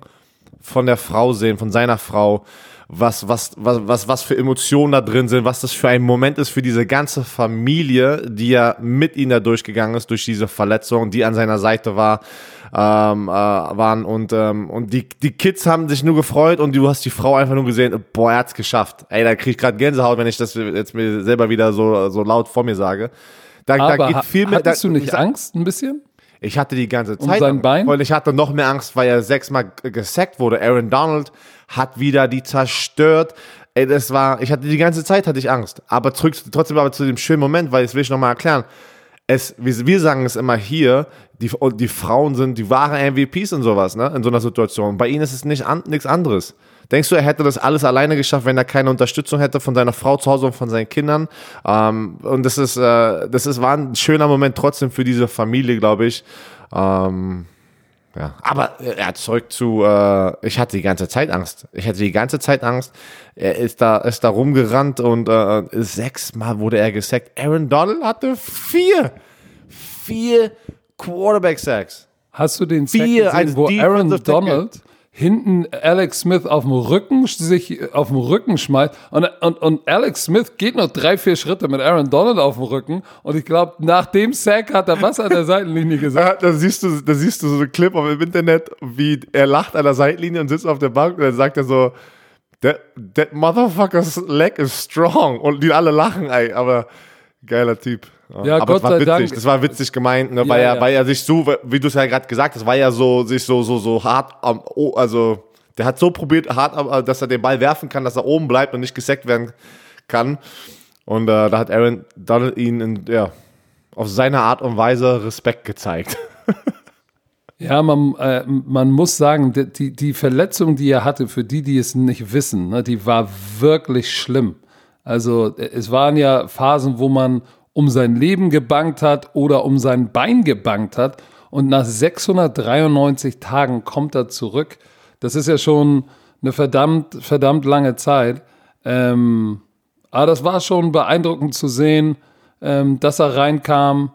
von der Frau sehen, von seiner Frau, was, was, was, was, was für Emotionen da drin sind, was das für ein Moment ist für diese ganze Familie, die ja mit ihm da durchgegangen ist, durch diese Verletzung, die an seiner Seite war, ähm, äh, waren und, ähm, und die, die Kids haben sich nur gefreut und du hast die Frau einfach nur gesehen, boah, er hat's geschafft. Ey, da krieg ich gerade Gänsehaut, wenn ich das jetzt mir selber wieder so, so laut vor mir sage. Da, da Aber geht ha- viel mit. hattest da, du nicht Angst ein bisschen? ich hatte die ganze Zeit sein Angst. Bein? Und ich hatte noch mehr Angst, weil er sechsmal gesackt wurde. Aaron Donald hat wieder die zerstört. Ey, das war, ich hatte die ganze Zeit hatte ich Angst. Aber zurück, trotzdem aber zu dem schönen Moment, weil das will ich nochmal erklären. Es, wir, sagen es immer hier, die, die Frauen sind die wahren MVPs und sowas, ne? In so einer Situation. Bei ihnen ist es nicht an, nichts anderes. Denkst du, er hätte das alles alleine geschafft, wenn er keine Unterstützung hätte von seiner Frau zu Hause und von seinen Kindern? Ähm, und das ist, äh, das ist, war ein schöner Moment trotzdem für diese Familie, glaube ich. Ähm, ja, aber ja, zurück zu, äh, ich hatte die ganze Zeit Angst. Ich hatte die ganze Zeit Angst. Er ist da, ist da rumgerannt und äh, sechsmal wurde er gesackt. Aaron Donald hatte vier, vier Quarterback-Sacks. Hast du den Sack Vier gesehen, wo Aaron. Donald hinten Alex Smith auf dem Rücken sich auf dem Rücken schmeißt und, und, und Alex Smith geht noch drei, vier Schritte mit Aaron Donald auf dem Rücken und ich glaube, nach dem Sack hat er was an der Seitenlinie gesagt. Ja, da siehst du, da siehst du so einen Clip auf dem Internet, wie er lacht an der Seitenlinie und sitzt auf der Bank und dann sagt er so, that, that motherfucker's leg is strong. Und die alle lachen, ey, aber geiler Typ. Ja, aber Gott es war sei witzig, Dank. das war witzig gemeint, ne, weil, Ja, er, ja. weil er sich so, wie du es ja gerade gesagt hast, war ja so, sich so, so, so hart am, oh, also, der hat so probiert, hart, am- dass er den Ball werfen kann, dass er oben bleibt und nicht gesackt werden kann. Und äh, da hat Aaron Donald ihn in, ja, auf seine Art und Weise Respekt gezeigt. Ja, man, äh, man muss sagen, die- die, die Verletzung, die er hatte, für die, die es nicht wissen, ne, die war wirklich schlimm. Also äh, es waren ja Phasen, wo man um sein Leben gebankt hat oder um sein Bein gebankt hat. Und nach 693 Tagen kommt er zurück. Das ist ja schon eine verdammt, verdammt lange Zeit. Ähm, aber das war schon beeindruckend zu sehen, ähm, dass er reinkam.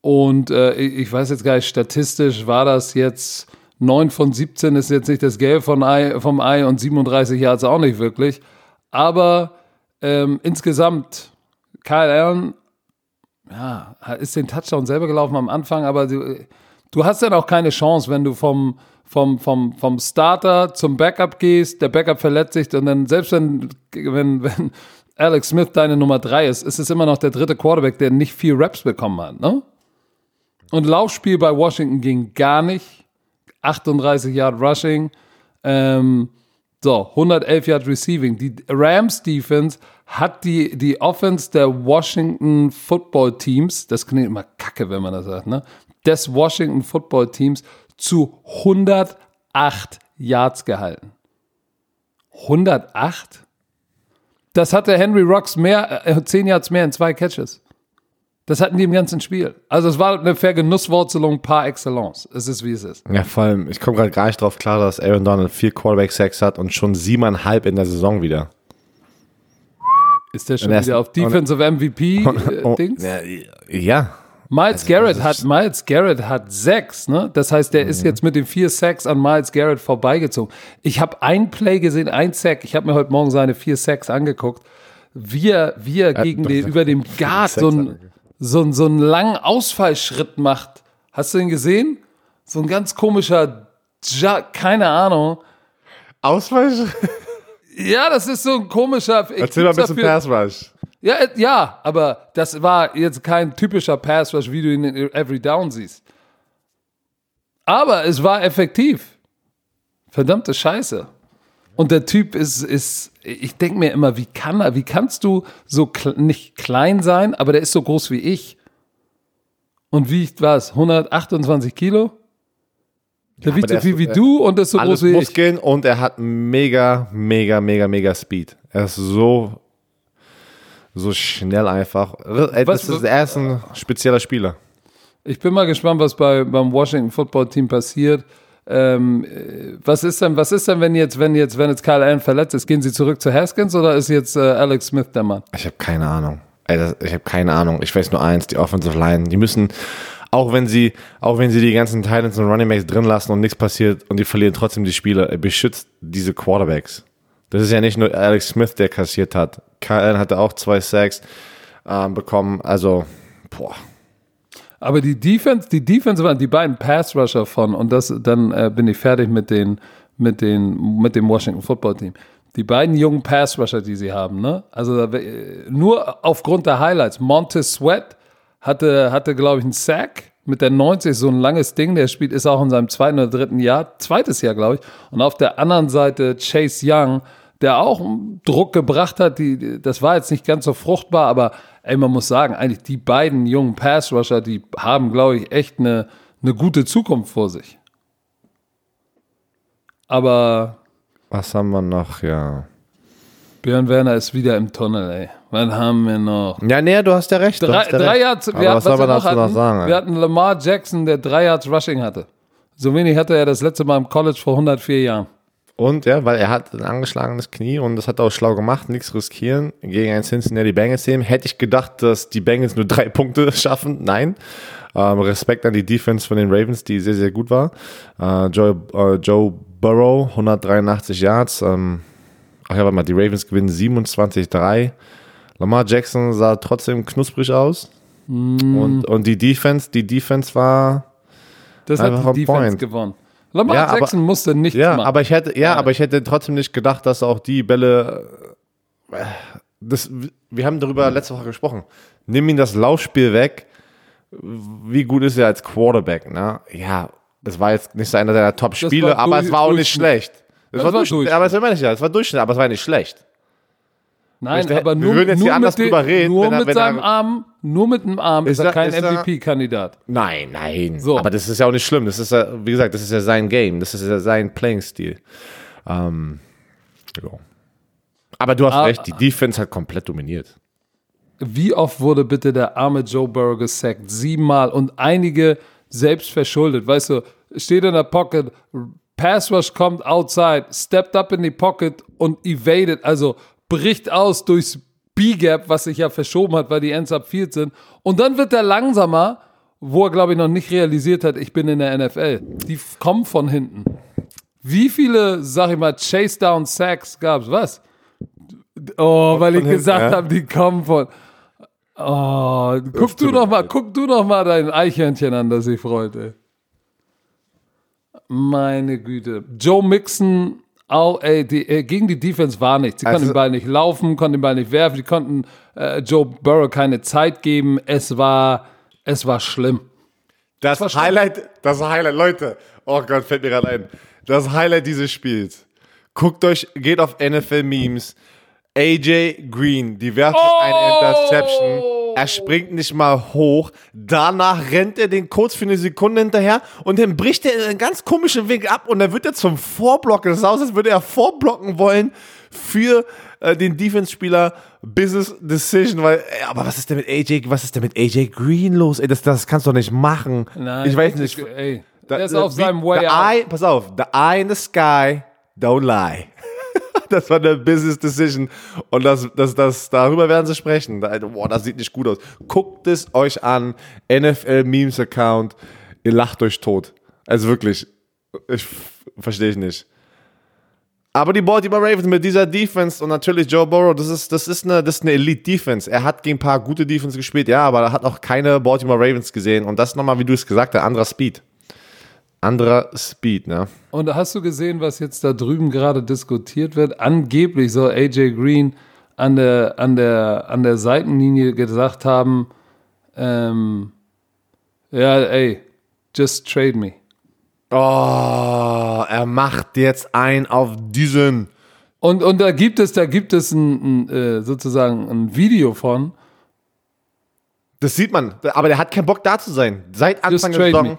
Und äh, ich weiß jetzt gar nicht, statistisch war das jetzt 9 von 17 ist jetzt nicht das Gelb von Ei, vom Ei und 37 Yards auch nicht wirklich. Aber ähm, insgesamt, Kyle Allen, ja, ist den Touchdown selber gelaufen am Anfang, aber du, du hast dann auch keine Chance, wenn du vom, vom, vom, vom Starter zum Backup gehst, der Backup verletzt sich und dann, selbst wenn, wenn, wenn Alex Smith deine Nummer drei ist, ist es immer noch der dritte Quarterback, der nicht viel Raps bekommen hat, ne? Und Laufspiel bei Washington ging gar nicht. 38 Yard Rushing. Ähm, so, 111 Yard Receiving. Die Rams Defense hat die, die Offense der Washington Football Teams, das klingt immer kacke, wenn man das sagt, ne? Des Washington Football Teams zu 108 Yards gehalten. 108? Das hatte Henry Rocks mehr, äh, 10 Yards mehr in zwei Catches. Das hatten die im ganzen Spiel. Also es war eine Vergenusswurzelung par excellence. Es ist, wie es ist. Ja, vor allem, ich komme gerade gar nicht drauf klar, dass Aaron Donald vier Quarterback-Sacks hat und schon siebeneinhalb in der Saison wieder. Ist der schon wieder auf Defensive MVP-Dings? ja, ja. Miles Garrett hat Miles Garrett hat sechs, ne? Das heißt, der ist jetzt mit den vier Sacks an Miles Garrett vorbeigezogen. Ich habe ein Play gesehen, ein Sack. Ich habe mir heute Morgen seine vier Sacks angeguckt. Wie er, wie er gegen den, über dem Guard so angeguckt. So einen- so einen langen Ausfallschritt macht. Hast du den gesehen? So ein ganz komischer, ja, keine Ahnung. Ausweich? Ja, das ist so ein komischer. Erzähl mal ein bisschen dafür- Pass Rush. Ja, äh, ja, aber das war jetzt kein typischer Pass Rush, wie du ihn in Every Down siehst. Aber es war effektiv. Verdammte Scheiße. Und der Typ ist, ist ich denke mir immer, wie kann er, wie kannst du so kle nicht klein sein, aber der ist so groß wie ich. Und wiegt was? 128 Kilo? Der wiegt so viel wie du und ist so groß wie ich. Muskeln und er hat mega, mega, mega, mega Speed. Er ist so, so schnell einfach. Ey, Was- das ist, er ist ein spezieller Spieler. Ich bin mal gespannt, was bei, beim Washington Football Team passiert. Ähm, äh, was ist denn, was ist denn, wenn jetzt, wenn jetzt, wenn jetzt Kyle Allen verletzt ist, gehen sie zurück zu Haskins oder ist jetzt äh, Alex Smith der Mann? Ich habe keine Ahnung. Ich habe keine Ahnung. Ich weiß nur eins, die Offensive Line, die müssen, auch wenn sie, auch wenn sie die ganzen Titans und Running Backs drin lassen und nichts passiert und die verlieren trotzdem die Spiele, er beschützt diese Quarterbacks. Das ist ja nicht nur Alex Smith, der kassiert hat. Kyle hatte auch zwei Sacks ähm, bekommen. Also, boah. Aber die Defense, die Defense waren die beiden Pass Rusher von und das, dann äh, bin ich fertig mit den, mit den, mit dem Washington Football Team. Die beiden jungen Pass Rusher, die sie haben, ne? Also äh, nur aufgrund der Highlights. Montez Sweat hatte, hatte glaube ich, einen Sack mit der 90, so ein langes Ding. Der spielt, ist auch in seinem zweiten oder dritten Jahr, zweites Jahr, glaube ich. Und auf der anderen Seite Chase Young, der auch Druck gebracht hat. Die, das war jetzt nicht ganz so fruchtbar, aber ey, man muss sagen, eigentlich die beiden jungen Pass-Rusher, die haben, glaube ich, echt eine, eine gute Zukunft vor sich. Aber Was haben wir noch? Ja. Björn Werner ist wieder im Tunnel, ey. Was haben wir noch? Ja, nee, du hast ja recht. Drei, hast ja drei recht. Yards, wir, was soll was man wir noch noch sagen? wir hatten Lamar Jackson, der drei Yards Rushing hatte. So wenig hatte er das letzte Mal im College vor 104 Jahren. Und ja, weil er hat ein angeschlagenes Knie und das hat er auch schlau gemacht, nichts riskieren gegen ein Cincinnati Bengals Team. Hätte ich gedacht, dass die Bengals nur drei Punkte schaffen? Nein. Ähm, Respekt an die Defense von den Ravens, die sehr, sehr gut war. Äh, Joe, äh, Joe Burrow, 183 Yards. Ähm, ach ja, warte mal, die Ravens gewinnen 27-3. Lamar Jackson sah trotzdem knusprig aus. Mm. Und, und die Defense, die Defense war Das Einfach hat die Defense point. gewonnen. Lamar Ja, aber- Jackson musste nichts Ja, machen. aber ich hätte, ja, aber ich hätte trotzdem nicht gedacht, dass auch die Bälle. äh, Das, wir haben darüber letzte Woche gesprochen. Nimm ihm das Laufspiel weg. Wie gut ist er als Quarterback? Ne? Ja, das war jetzt nicht so einer seiner Top-Spiele, war aber es war auch nicht schlecht. Es war war Durchschnitt, aber meine ich ja, es war Durchschnitt, aber es war nicht schlecht. Nein, aber nur, jetzt nur hier mit drüber reden, Nur er- mit wenn seinem er- Arm, nur mit dem Arm ist, er er- kein er- MVP-Kandidat. Nein, nein. So. Aber das ist ja auch nicht schlimm. Das ist ja, wie gesagt, das ist ja sein Game. Das ist ja sein Playing-Stil. Ähm, ja. Aber du hast Ah, recht, die Defense hat komplett dominiert. Wie oft wurde bitte der arme Joe Burrow gesackt? Siebenmal und einige selbst verschuldet. Weißt du, steht in der Pocket, Pass Rush kommt outside, stepped up in die Pocket und evaded, also bricht aus durchs B-Gap, was sich ja verschoben hat, weil die Ends upfield sind. Und dann wird er langsamer, wo er, glaube ich, noch nicht realisiert hat, ich bin in der NFL. Die kommen von hinten. Wie viele, sag ich mal, Chase Down Sacks gab's? Was? Oh, weil ich hinten, gesagt ja. habe, die kommen von. Oh, guck du noch mal, guck du noch mal dein Eichhörnchen an, das sich freut, ey. Meine Güte. Joe Mixon, auch, ey, die, äh, gegen die Defense war nichts. Sie konnten Also- den Ball nicht laufen, konnten den Ball nicht werfen, die konnten äh, Joe Burrow keine Zeit geben. Es war, es war schlimm. Das war schlimm. Highlight, das Highlight, Leute, oh Gott, fällt mir gerade ein. Das Highlight dieses Spiels. Guckt euch, geht auf NFL Memes. AJ Green, die werfen Oh! eine Interception. Er springt nicht mal hoch. Danach rennt er den kurz für eine Sekunde hinterher und dann bricht er in einen ganz komischen Winkel ab und dann wird er zum Vorblocken. Das aus, als würde er vorblocken wollen für äh, den Defense-Spieler Business Decision, weil, ey, aber was ist denn mit AJ, was ist denn mit AJ Green los? Ey, das, das kannst du doch nicht machen. Nein, ich weiß nicht. Ey, Da- der ist da- auf seinem Way the out. eye, Pass auf, the eye in the sky, don't lie. das war eine Business Decision. Und das, das, das, darüber werden sie sprechen. Da- Boah, das sieht nicht gut aus. Guckt es euch an. NFL Memes Account. Ihr lacht euch tot. Also wirklich. Ich verstehe ich nicht. Aber die Baltimore Ravens mit dieser Defense und natürlich Joe Burrow, das ist, das ist eine, eine Elite-Defense. Er hat gegen ein paar gute Defense gespielt, ja, aber er hat auch keine Baltimore Ravens gesehen. Und das nochmal, wie du es gesagt hast, anderer Speed. Anderer Speed, ne? Und hast du gesehen, was jetzt da drüben gerade diskutiert wird? Angeblich soll AJ Green an der, an der, an der Seitenlinie gesagt haben, ähm, ja, ey, just trade me. Oh, er macht jetzt ein auf diesen. Und, und da gibt es, da gibt es ein, ein, äh, sozusagen ein Video von. Das sieht man. Aber der hat keinen Bock da zu sein. Seit Anfang der trade Saison. me.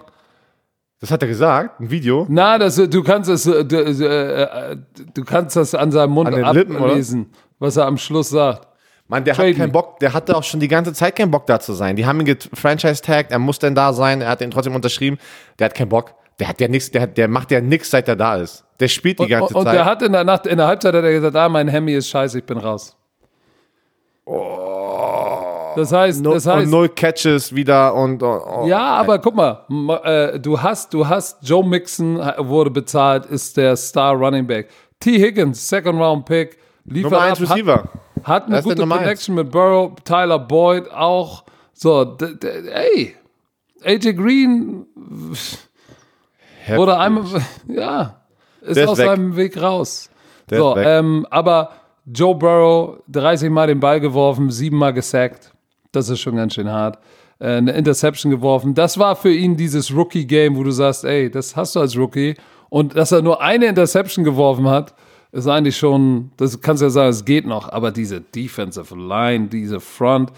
Das hat er gesagt, ein Video. Na, das, du kannst es, äh, du, äh, du kannst das an seinem Mund An Lippen, oder? ablesen, was er am Schluss sagt. Mann, der Trade hat keinen. Bock, der hatte auch schon die ganze Zeit keinen Bock da zu sein. Die haben ihn gefranchise-tagged, er muss denn da sein, er hat ihn trotzdem unterschrieben. Der hat keinen Bock. Der hat ja nichts, der, hat- der macht ja nichts, seit er da ist. Der spielt die Und, ganze und Zeit. der hat in der Nacht, in der Halbzeit hat er gesagt, ah, mein Hemi ist scheiße, ich bin raus. Das heißt, no, das heißt, und null Catches wieder und, und, und ja, aber guck mal, äh, du hast, du hast, Joe Mixon wurde bezahlt, ist der Star Running Back. T. Higgins, Second Round Pick, liefert Nummer ab, 1 Receiver. Hat, hat eine der gute. Connection mit Burrow, Tyler Boyd auch. So, ey, AJ Green wurde einmal, ja, ist ist aus weg. seinem Weg raus. Der so, ähm, aber Joe Burrow, 30 Mal den Ball geworfen, sieben Mal gesackt. Das ist schon ganz schön hart. Äh, eine Interception geworfen. Das war für ihn dieses Rookie-Game, wo du sagst, ey, das hast du als Rookie. Und dass er nur eine Interception geworfen hat, ist eigentlich schon, das kannst du ja sagen, es geht noch, aber diese Defensive Line, diese Front,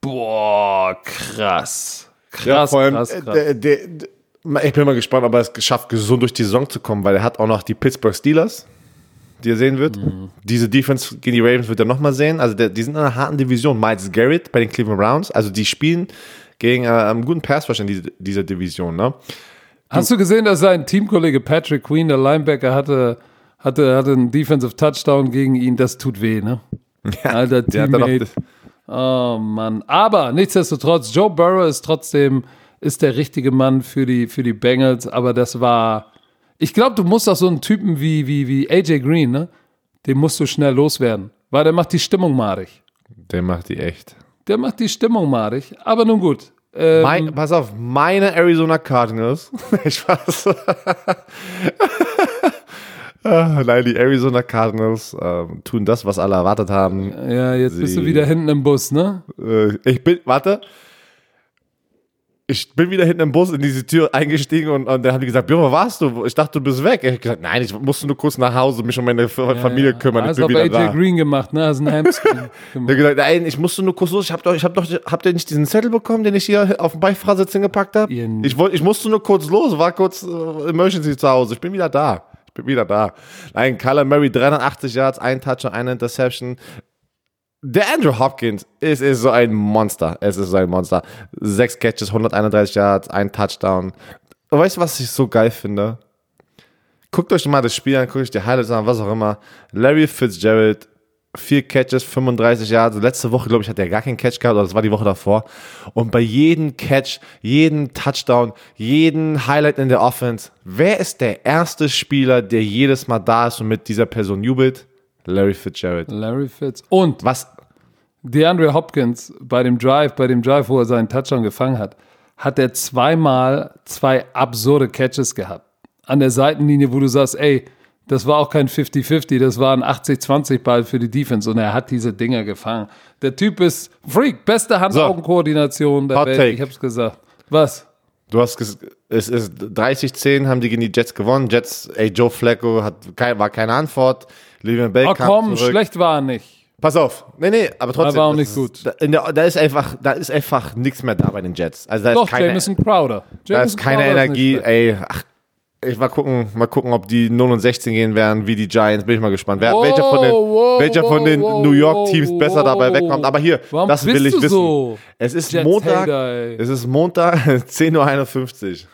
boah, krass. Krass, Ja, vor allem, krass, äh, krass. Der, der, der, ich bin mal gespannt, ob er es geschafft, gesund durch die Saison zu kommen, weil er hat auch noch die Pittsburgh Steelers, die er sehen wird. Mhm. Diese Defense gegen die Ravens wird er nochmal sehen. Also der, die sind in einer harten Division. Miles Garrett bei den Cleveland Browns, also die spielen gegen äh, einen guten Pass-Rush in diese, dieser Division. Ne? Hast du gesehen, dass sein Teamkollege Patrick Queen, der Linebacker, hatte, hatte, hatte einen Defensive Touchdown gegen ihn? Das tut weh, ne? Alter hat dann Teammate. Oh Mann. Aber nichtsdestotrotz, Joe Burrow ist trotzdem ist der richtige Mann für die, für die Bengals, aber das war. Ich glaube, du musst auch so einen Typen wie, wie, wie AJ Green, ne? Den musst du schnell loswerden. Weil der macht die Stimmung madig. der macht die echt. Der macht die Stimmung madig. Aber nun gut. Ähm, Mein, pass auf, meine Arizona Cardinals. ich weiß. Ah, Nein, die Arizona Cardinals ähm, tun das, was alle erwartet haben. ja, jetzt bist du Sie- wieder hinten im Bus, ne? Äh, ich bin, warte. Ich bin wieder hinten im Bus in diese Tür eingestiegen und, und dann haben die gesagt, Björn, wo warst du? Ich dachte, du bist weg. Ich hab gesagt, nein, ich musste nur kurz nach Hause mich um meine F- Familie kümmern. Ich Hast bin auf wieder AJ da. Green gemacht, ne? Hast einen gemacht. hat gesagt, nein, ich musste nur kurz los. Ich hab doch, ich hab doch, habt ihr nicht diesen Zettel bekommen, den ich hier auf dem Beifahrersitz hingepackt habe? Ich wollte, ich musste nur kurz los, war kurz äh, Emergency zu Hause. Ich bin wieder da. Ich bin wieder da. Nein, Kyler Murray 380 Yards, ein Touch und eine Interception. Der Andrew Hopkins ist, ist so ein Monster. Es ist so ein Monster. Sechs Catches, 131 Yards, ein Touchdown. Weißt du, was ich so geil finde? Guckt euch mal das Spiel an, guckt euch die Highlights an, was auch immer. Larry Fitzgerald, vier Catches, 35 Yards. Letzte Woche, glaube ich, hat er gar keinen Catch gehabt, oder das war die Woche davor. Und bei jedem Catch, jeden Touchdown, jeden Highlight in der Offense, wer ist der erste Spieler, der jedes Mal da ist und mit dieser Person jubelt? Larry Fitzgerald. Larry Fitz. Und Was? DeAndre Hopkins bei dem Drive, bei dem Drive, wo er seinen Touchdown gefangen hat, hat er zweimal zwei absurde Catches gehabt. An der Seitenlinie, wo du sagst, ey, das war auch kein 50-50, das war ein 80-20-Ball für die Defense und er hat diese Dinger gefangen. Der Typ ist Freak, beste Hand-Augen-Koordination der Hot Welt, take. ich hab's gesagt. Was? Du hast ges es ist 30-10 haben die gegen die Jets gewonnen. Jets, ey, Joe Flacco hat war keine Antwort. Le'Veon Bell Oh kam komm, zurück. schlecht war er nicht. Pass auf. Nee, nee, aber trotzdem. war auch nicht ist, gut. Da, in der, da ist einfach, da ist einfach nichts mehr da bei den Jets. Also da Doch, ist keine, Jameson Crowder. da Jamison ist keine Crowder Energie, nicht ey. Ach, ich mal gucken, mal gucken, ob die 0 und 16 gehen werden, wie die Giants. Bin ich mal gespannt. Wer, Wow, welcher von den, wow, welcher von den wow, New York Teams besser dabei wegkommt. Aber hier, Warum das will ich wissen. so? Es ist Jets Montag. Hater, es ist Montag, 10.51 Uhr.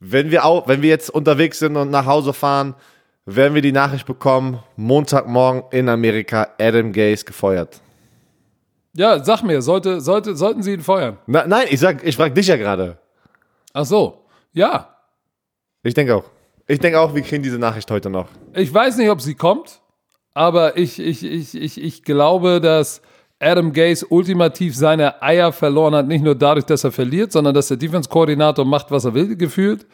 Wenn wir, auch, wenn wir jetzt unterwegs sind und nach Hause fahren, werden wir die Nachricht bekommen, Montagmorgen in Amerika, Adam Gaze gefeuert. Ja, sag mir, sollte, sollte, sollten sie ihn feuern? Na, nein, ich sag, ich frage dich ja gerade. Ach so, ja. Ich denke auch. Ich denke auch, wir kriegen diese Nachricht heute noch. Ich weiß nicht, ob sie kommt, aber ich, ich, ich, ich, ich glaube, dass Adam Gaze ultimativ seine Eier verloren hat. Nicht nur dadurch, dass er verliert, sondern dass der Defense-Koordinator macht, was er will, gefühlt.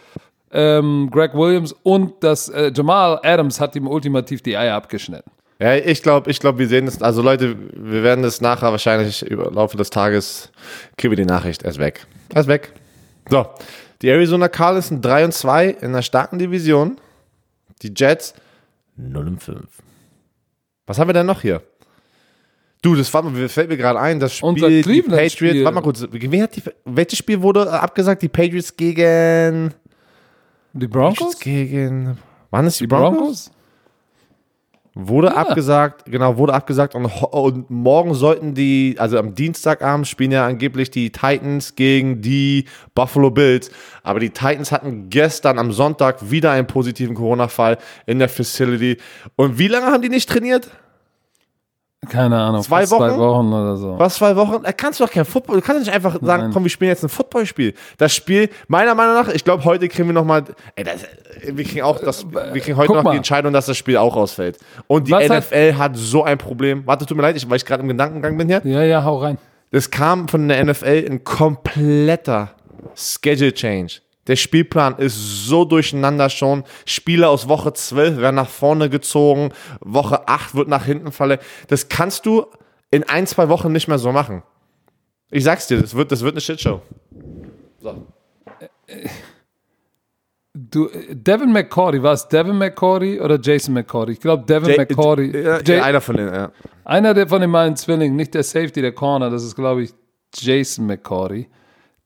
Ähm, Greg Williams und dass äh, Jamal Adams hat ihm ultimativ die Eier abgeschnitten. Ja, ich glaube, ich glaube, wir sehen es. Also Leute, wir werden das nachher wahrscheinlich im Laufe des Tages kriegen wir die Nachricht. Er ist weg. Er ist weg. So, die Arizona Cardinals sind 3 und 2 in einer starken Division. Die Jets 0 und 5. Was haben wir denn noch hier? Du, das war, fällt mir gerade ein, das Spiel, Unser die. Patriots, warte mal kurz, die, welches Spiel wurde abgesagt? Die Patriots gegen, Die Broncos? gegen, waren es die, Die Broncos? Broncos? Wurde abgesagt, genau, wurde abgesagt und, und morgen sollten die, also am Dienstagabend spielen ja angeblich die Titans gegen die Buffalo Bills. Aber die Titans hatten gestern am Sonntag wieder einen positiven Corona-Fall in der Facility. Und wie lange haben die nicht trainiert? Keine Ahnung. Zwei fast Zwei Wochen? Wochen oder so. Was, zwei Wochen? Da kannst du doch kein Football, du kannst nicht einfach sagen, Nein. komm, wir spielen jetzt ein Footballspiel. Das Spiel, meiner Meinung nach, ich glaube, heute kriegen wir nochmal, ey, das, wir kriegen auch das, wir kriegen heute Guck noch mal. die Entscheidung, dass das Spiel auch ausfällt. Und die Was hat- NFL hat so ein Problem. Warte, tut mir leid, ich, weil ich gerade im Gedankengang bin hier. Ja, ja, hau rein. Es kam von der NFL ein kompletter Schedule Change. Der Spielplan ist so durcheinander schon. Spieler aus Woche 12 werden nach vorne gezogen. Woche 8 wird nach hinten verlegt. Das kannst du in ein, zwei Wochen nicht mehr so machen. Ich sag's dir, das wird, das wird eine Shitshow. So. Du, Devin McCordy, war es Devin McCordy oder Jason McCordy? Ich glaube Devin Jay- McCordy. Ja, ja, einer von denen, ja. Einer der von den meinen Zwillingen, nicht der Safety, der Corner, das ist, glaube ich, Jason McCordy.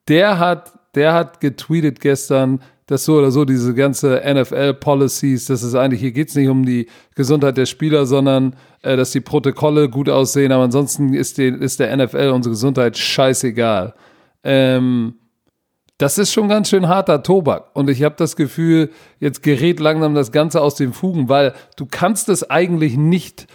Der hat, der hat getweetet gestern, dass so oder so diese ganze NFL-Policies, das ist eigentlich, hier geht es nicht um die Gesundheit der Spieler, sondern äh, dass die Protokolle gut aussehen, aber ansonsten ist, die, ist der NFL unsere Gesundheit scheißegal. Ähm, das ist schon ganz schön harter Tobak. Und ich habe das Gefühl, jetzt gerät langsam das Ganze aus den Fugen, weil du kannst es eigentlich nicht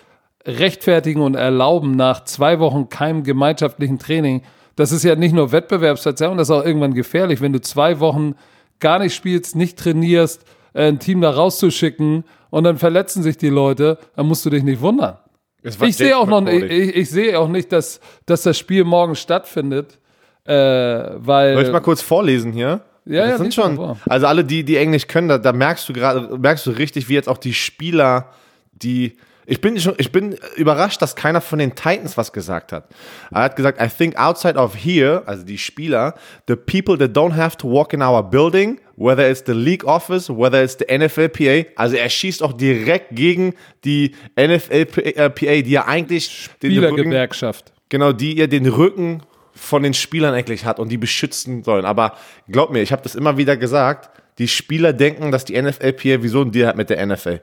rechtfertigen und erlauben nach zwei Wochen keinem gemeinschaftlichen Training. Das ist ja nicht nur Wettbewerbsverzerrung, das ist auch irgendwann gefährlich, wenn du zwei Wochen gar nicht spielst, nicht trainierst, äh, ein Team da rauszuschicken und dann verletzen sich die Leute, dann musst du dich nicht wundern. Ich sehe auch noch, ich, ich, ich sehe auch nicht, dass, dass das Spiel morgen stattfindet, äh, weil Soll ich mal kurz vorlesen hier? Ja, das ja, sind schon. Also alle, die, die Englisch können, da, da merkst du gerade, merkst du richtig, wie jetzt auch die Spieler, die. Ich bin schon, ich bin überrascht, dass keiner von den Titans was gesagt hat. Er hat gesagt, I think outside of here, also die Spieler, the people that don't have to walk in our building, whether it's the league office, whether it's the NFLPA, also er schießt auch direkt gegen die NFLPA, die ja eigentlich den Rücken, Spielergewerkschaft. Genau, die ihr den Rücken von den Spielern eigentlich hat und die beschützen sollen. Aber glaub mir, ich habe das immer wieder gesagt, die Spieler denken, dass die NFLPA wieso ein Deal hat mit der NFL.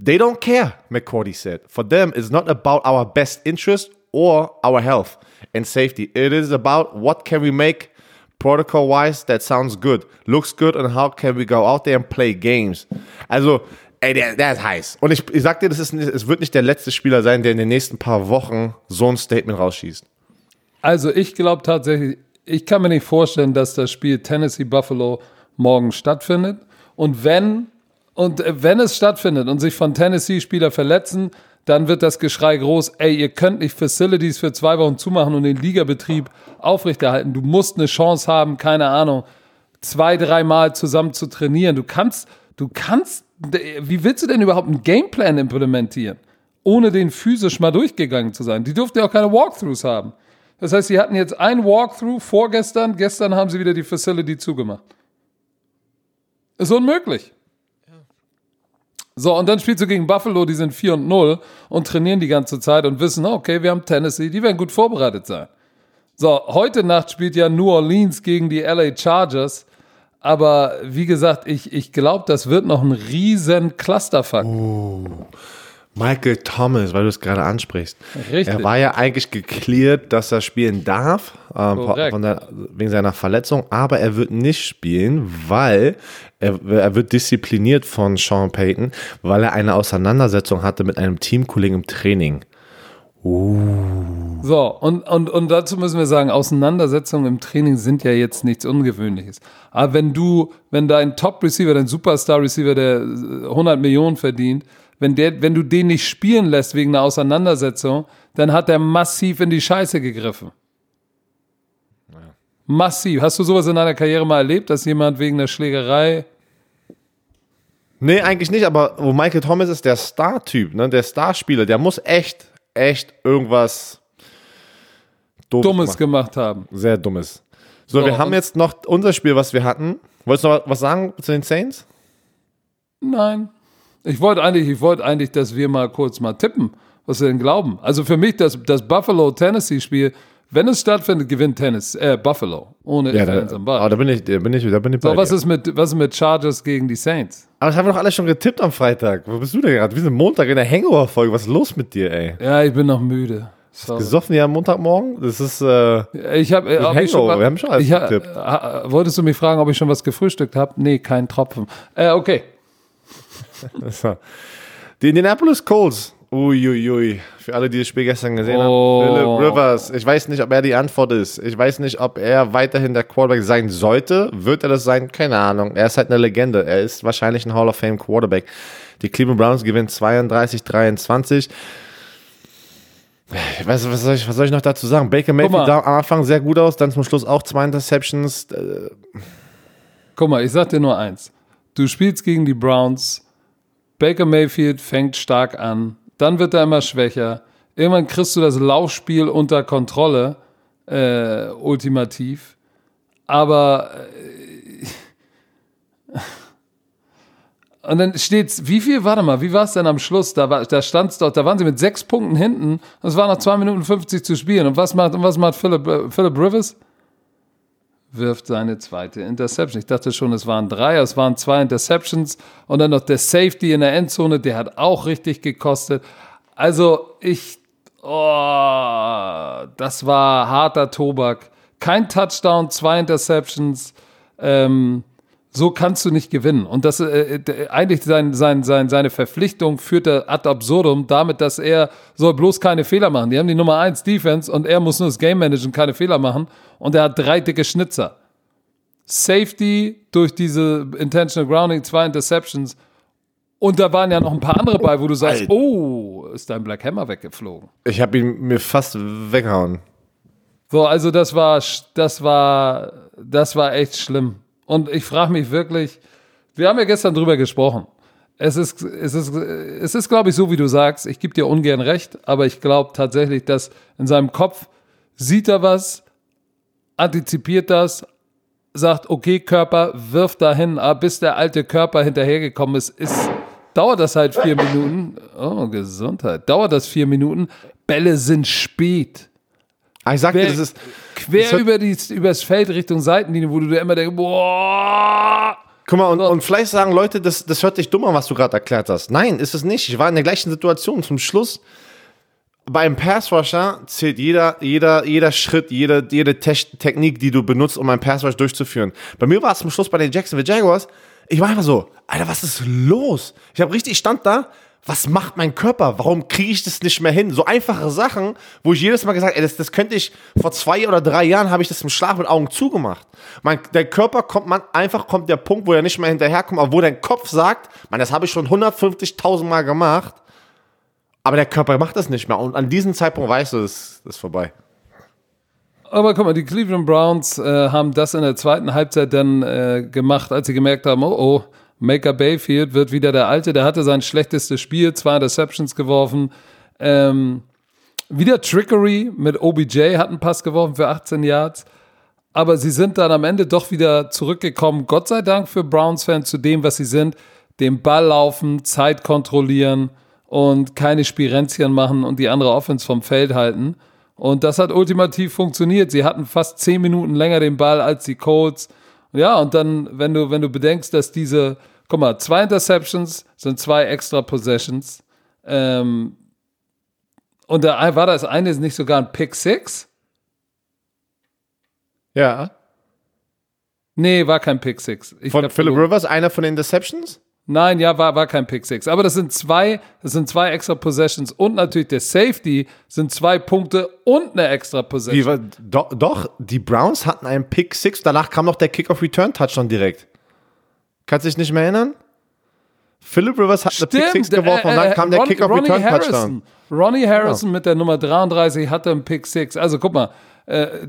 They don't care, McCordy said. For them, it's not about our best interest or our health and safety. It is about what can we make protocol-wise that sounds good, looks good and how can we go out there and play games. Also, ey, der, der ist heiß. Und ich, ich sag dir, das ist, es wird nicht der letzte Spieler sein, der in den nächsten paar Wochen so ein Statement rausschießt. Also ich glaube tatsächlich, ich kann mir nicht vorstellen, dass das Spiel Tennessee Buffalo morgen stattfindet. Und wenn, und äh, wenn es stattfindet und sich von Tennessee Spieler verletzen, dann wird das Geschrei groß, ey, ihr könnt nicht Facilities für zwei Wochen zumachen und den Ligabetrieb aufrechterhalten. Du musst eine Chance haben, keine Ahnung, zwei, dreimal zusammen zu trainieren. Du kannst, du kannst, wie willst du denn überhaupt einen Gameplan implementieren, ohne den physisch mal durchgegangen zu sein? Die durften ja auch keine Walkthroughs haben. Das heißt, sie hatten jetzt ein Walkthrough vorgestern, gestern haben sie wieder die Facility zugemacht. Ist unmöglich. So, und dann spielst du gegen Buffalo, die sind 4 und 0 und trainieren die ganze Zeit und wissen, okay, wir haben Tennessee, die werden gut vorbereitet sein. So, heute Nacht spielt ja New Orleans gegen die LA Chargers. Aber wie gesagt, ich, ich glaube, das wird noch ein riesen Clusterfuck. Michael Thomas, weil du es gerade ansprichst. Richtig. Er war ja eigentlich geklärt, dass er spielen darf, Korrekt. von der, wegen seiner Verletzung, aber er wird nicht spielen, weil er, er wird diszipliniert von Sean Payton, weil er eine Auseinandersetzung hatte mit einem Teamkollegen im Training. So, und, und, und dazu müssen wir sagen, Auseinandersetzungen im Training sind ja jetzt nichts Ungewöhnliches. Aber wenn du, wenn dein Top-Receiver, dein Superstar-Receiver, der äh, 100 Millionen verdient, wenn, der, wenn du den nicht spielen lässt wegen einer Auseinandersetzung, dann hat er massiv in die Scheiße gegriffen. Massiv. Hast du sowas in deiner Karriere mal erlebt, dass jemand wegen einer Schlägerei Nee, eigentlich nicht, aber Michael Thomas ist der Star-Typ, ne, der Starspieler, der muss echt, echt irgendwas Dummes machen. gemacht haben? Sehr dummes. So, So, wir haben jetzt noch unser Spiel, was wir hatten. Wolltest du noch was sagen zu den Saints? Nein. Ich wollte eigentlich, ich wollte eigentlich, dass wir mal kurz mal tippen, was wir denn glauben. Also für mich das, das Buffalo-Tennessee-Spiel, wenn es stattfindet, gewinnt Tennis, äh, Buffalo. Ohne Ja, da, und Buts. oh, da bin ich, da bin ich, da bin ich bei So, was dir. ist mit, was ist mit Chargers gegen die Saints? Aber haben wir doch alle schon getippt am Freitag. Wo bist du denn gerade? Wir sind Montag in der Hangover-Folge. Was ist los mit dir, ey? Ja, ich bin noch müde. Sorry. Gesoffen ja am Montagmorgen? Das ist, äh, Ich habe, äh, ob ich schon mal- wir haben schon alles ich getippt. ha- Wolltest du mich fragen, ob ich schon was gefrühstückt habe? Nee, kein Tropfen. Äh, okay. Die Indianapolis Colts. Uiuiui. Für alle, die das Spiel gestern gesehen Oh. haben. Philip Rivers. Ich weiß nicht, ob er die Antwort ist. Ich weiß nicht, ob er weiterhin der Quarterback sein sollte. Wird er das sein? Keine Ahnung. Er ist halt eine Legende. Er ist wahrscheinlich ein Hall of Fame Quarterback. Die Cleveland Browns gewinnen 32-23. Ich weiß, was soll ich, was soll ich noch dazu sagen? Baker. Mayfield sah am Anfang sehr gut aus, dann zum Schluss auch zwei Interceptions. Äh, Guck mal, ich sag dir nur eins. Du spielst gegen die Browns. Baker Mayfield fängt stark an. Dann wird er immer schwächer. Irgendwann kriegst du das Laufspiel unter Kontrolle, äh, ultimativ. Aber äh, Und dann steht's, wie viel, warte mal, wie war es denn am Schluss? Da, war, da stand's doch, da waren sie mit sechs Punkten hinten und es war noch zwei Minuten 50 zu spielen. Und was macht, und was macht Philip, äh, Philip Rivers? Wirft seine zweite Interception. Ich dachte schon, es waren drei, es waren zwei Interceptions und dann noch der Safety in der Endzone, der hat auch richtig gekostet. Also ich, oh, das war harter Tobak. Kein Touchdown, zwei Interceptions. Ähm, so kannst du nicht gewinnen. Und das äh, eigentlich sein, sein, sein, seine Verpflichtung führt er ad absurdum damit, dass er soll bloß keine Fehler machen. Die haben die Nummer 1 Defense und er muss nur das Game managen, keine Fehler machen. Und er hat drei dicke Schnitzer. Safety durch diese Intentional Grounding, zwei Interceptions. Und da waren ja noch ein paar andere bei, wo du sagst, Alter. oh, ist dein Black Hammer weggeflogen. Ich habe ihn mir fast weggehauen. So, also das war, das war, das war echt schlimm. Und ich frage mich wirklich, wir haben ja gestern drüber gesprochen. Es ist, es ist, es ist, glaube ich, so wie du sagst. Ich gebe dir ungern recht, aber ich glaube tatsächlich, dass in seinem Kopf sieht er was, antizipiert das, sagt, okay, Körper, wirf dahin, aber bis der alte Körper hinterhergekommen ist, ist, dauert das halt vier Minuten. Oh, Gesundheit. Dauert das vier Minuten. Bälle sind spät. Ah, ich sagte, Quer, das ist. Quer das über die, übers Feld Richtung Seitenlinie, wo du dir immer denkst, boah. Guck mal, und, und vielleicht sagen Leute, das, das hört dich dumm an, was du gerade erklärt hast. Nein, ist es nicht. Ich war in der gleichen Situation. Zum Schluss, beim Passrusher zählt jeder, jeder, jeder Schritt, jede, jede Te Technik, die du benutzt, um einen Passrush durchzuführen. Bei mir war es zum Schluss bei den Jacksonville Jaguars. Ich war einfach so, Alter, was ist los? Ich habe richtig, stand da, was macht mein Körper? Warum kriege ich das nicht mehr hin? So einfache Sachen, wo ich jedes Mal gesagt, ey, das, das könnte ich vor zwei oder drei Jahren habe ich das im Schlaf mit Augen zugemacht. Mein, der Körper kommt man einfach kommt der Punkt, wo er nicht mehr hinterherkommt, aber wo dein Kopf sagt, man, das habe ich schon 150.000 Mal gemacht, aber der Körper macht das nicht mehr. Und an diesem Zeitpunkt weißt du, das, das ist vorbei. Aber guck mal, die Cleveland Browns äh, haben das in der zweiten Halbzeit dann äh, gemacht, als sie gemerkt haben, oh oh Maker Bayfield wird wieder der Alte, der hatte sein schlechtestes Spiel, zwei Interceptions geworfen. Ähm, wieder Trickery mit OBJ, hat einen Pass geworfen für 18 Yards. Aber sie sind dann am Ende doch wieder zurückgekommen, Gott sei Dank für Browns-Fans, zu dem, was sie sind. Den Ball laufen, Zeit kontrollieren und keine Spirenzchen machen und die andere Offense vom Feld halten. Und das hat ultimativ funktioniert. Sie hatten fast 10 Minuten länger den Ball als die Colts. Ja, und dann, wenn du, wenn du bedenkst, dass diese, guck mal, zwei Interceptions sind zwei extra Possessions. Ähm, und da war das eine nicht sogar ein Pick Six? Ja. Nee, war kein Pick Six. Ich von glaub, Philip Rivers, einer von den Interceptions? Nein, ja, war, war kein Pick Six. Aber das sind zwei, das sind zwei extra Possessions und natürlich der Safety sind zwei Punkte und eine extra Possession. Wie, doch, doch, die Browns hatten einen Pick Six, danach kam noch der Kick-Off-Return-Touchdown direkt. Kannst du dich nicht mehr erinnern? Philip Rivers hat Stimmt, eine Pick Six geworfen äh, und dann äh, kam der Kick-Off-Return-Touchdown. Ronnie Harrison genau. mit der Nummer 33 hatte einen Pick Six. Also guck mal, äh,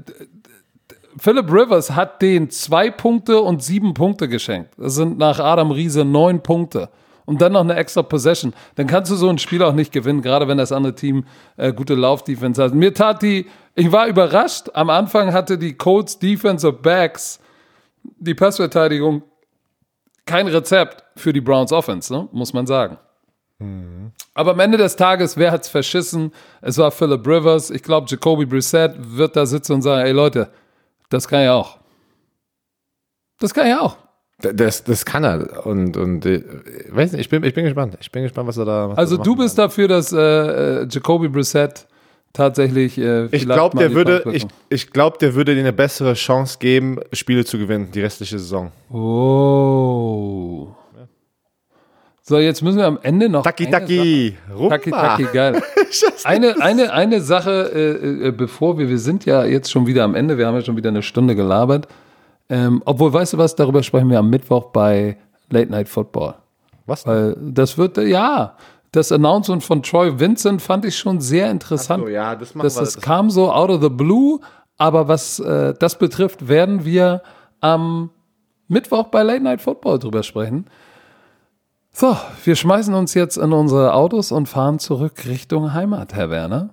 Philip Rivers hat den zwei Punkte und sieben Punkte geschenkt. Das sind nach Adam Riese neun Punkte. Und dann noch eine extra Possession. Dann kannst du so ein Spiel auch nicht gewinnen, gerade wenn das andere Team äh, gute Laufdefense hat. Mir tat die, ich war überrascht. Am Anfang hatte die Colts Defensive Backs die Passverteidigung kein Rezept für die Browns Offense, ne? muss man sagen. Mhm. Aber am Ende des Tages, wer hat's verschissen? Es war Philip Rivers. Ich glaube, Jacoby Brissett wird da sitzen und sagen, ey Leute, das kann ich auch. Das kann ich auch. Das, das kann er. Und, und äh, weiß nicht, ich bin, ich bin gespannt. Ich bin gespannt, was er da was Also, du bist kann. dafür, dass äh, äh, Jacoby Brissett tatsächlich. Äh, ich glaube, der würde, ich, ich glaube, der würde dir eine bessere Chance geben, Spiele zu gewinnen, die restliche Saison. Oh. So, jetzt müssen wir am Ende noch. Taki, taki, Taki, taki, geil. eine, eine, eine Sache, äh, äh, bevor wir, wir sind ja jetzt schon wieder am Ende, wir haben ja schon wieder eine Stunde gelabert. Ähm, obwohl, weißt du was, darüber sprechen wir am Mittwoch bei Late Night Football. Was? Weil das wird, ja, das Announcement von Troy Vincent fand ich schon sehr interessant. So, ja, das, das, das kam so out of the blue, aber was äh, das betrifft, werden wir am Mittwoch bei Late Night Football drüber sprechen. So, wir schmeißen uns jetzt in unsere Autos und fahren zurück Richtung Heimat, Herr Werner.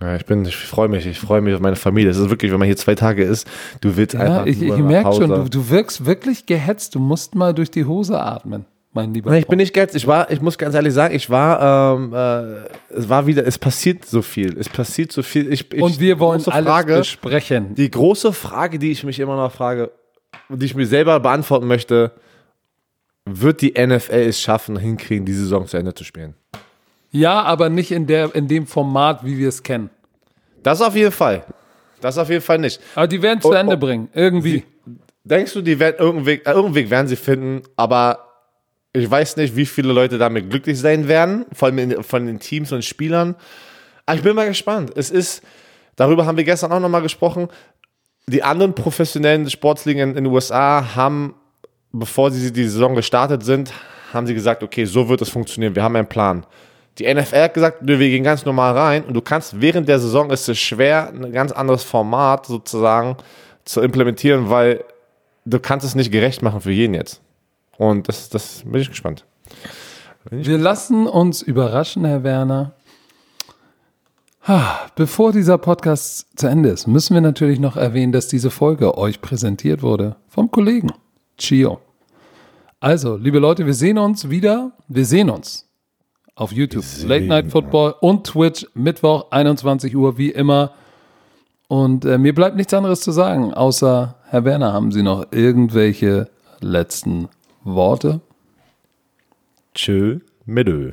Ja, ich bin, ich freue mich, ich freue mich auf meine Familie. Es ist wirklich, wenn man hier zwei Tage ist, du willst ja, einfach. Ich, ich merke schon, du, du wirkst wirklich gehetzt. Du musst mal durch die Hose atmen. Mein lieber. Nein, ich bin nicht ganz, ich war, ich muss ganz ehrlich sagen, ich war, ähm, äh, es war wieder, es passiert so viel, es passiert so viel. Ich, ich, Und wir wollen alles Frage, besprechen. Die große Frage, die ich mich immer noch frage, und die ich mir selber beantworten möchte, wird die NFL es schaffen, hinkriegen, die Saison zu Ende zu spielen? Ja, aber nicht in, der, in dem Format, wie wir es kennen. Das auf jeden Fall. Das auf jeden Fall nicht. Aber die werden es zu Oh, Ende oh. bringen. Irgendwie. Denkst du, die werden irgendeinen Weg, äh, irgendeinen Weg werden sie finden, aber ich weiß nicht, wie viele Leute damit glücklich sein werden, vor allem von den Teams und Spielern. Aber ich bin mal gespannt. Es ist, darüber haben wir gestern auch nochmal gesprochen, die anderen professionellen Sportsligen in den USA haben, bevor sie die Saison gestartet sind, haben sie gesagt, okay, so wird es funktionieren, wir haben einen Plan. Die NFL hat gesagt, nö, wir gehen ganz normal rein und du kannst während der Saison ist es schwer, ein ganz anderes Format sozusagen zu implementieren, weil du kannst es nicht gerecht machen für jeden jetzt. Und das, das bin ich gespannt. Wir lassen uns überraschen, Herr Werner. Bevor dieser Podcast zu Ende ist, müssen wir natürlich noch erwähnen, dass diese Folge euch präsentiert wurde vom Kollegen Chio. Also, liebe Leute, wir sehen uns wieder. Wir sehen uns auf YouTube, Late Night Football und Twitch, Mittwoch, 21 Uhr, wie immer. Und äh, mir bleibt nichts anderes zu sagen, außer, Herr Werner, haben Sie noch irgendwelche letzten Worte? Tschö, mit Ö.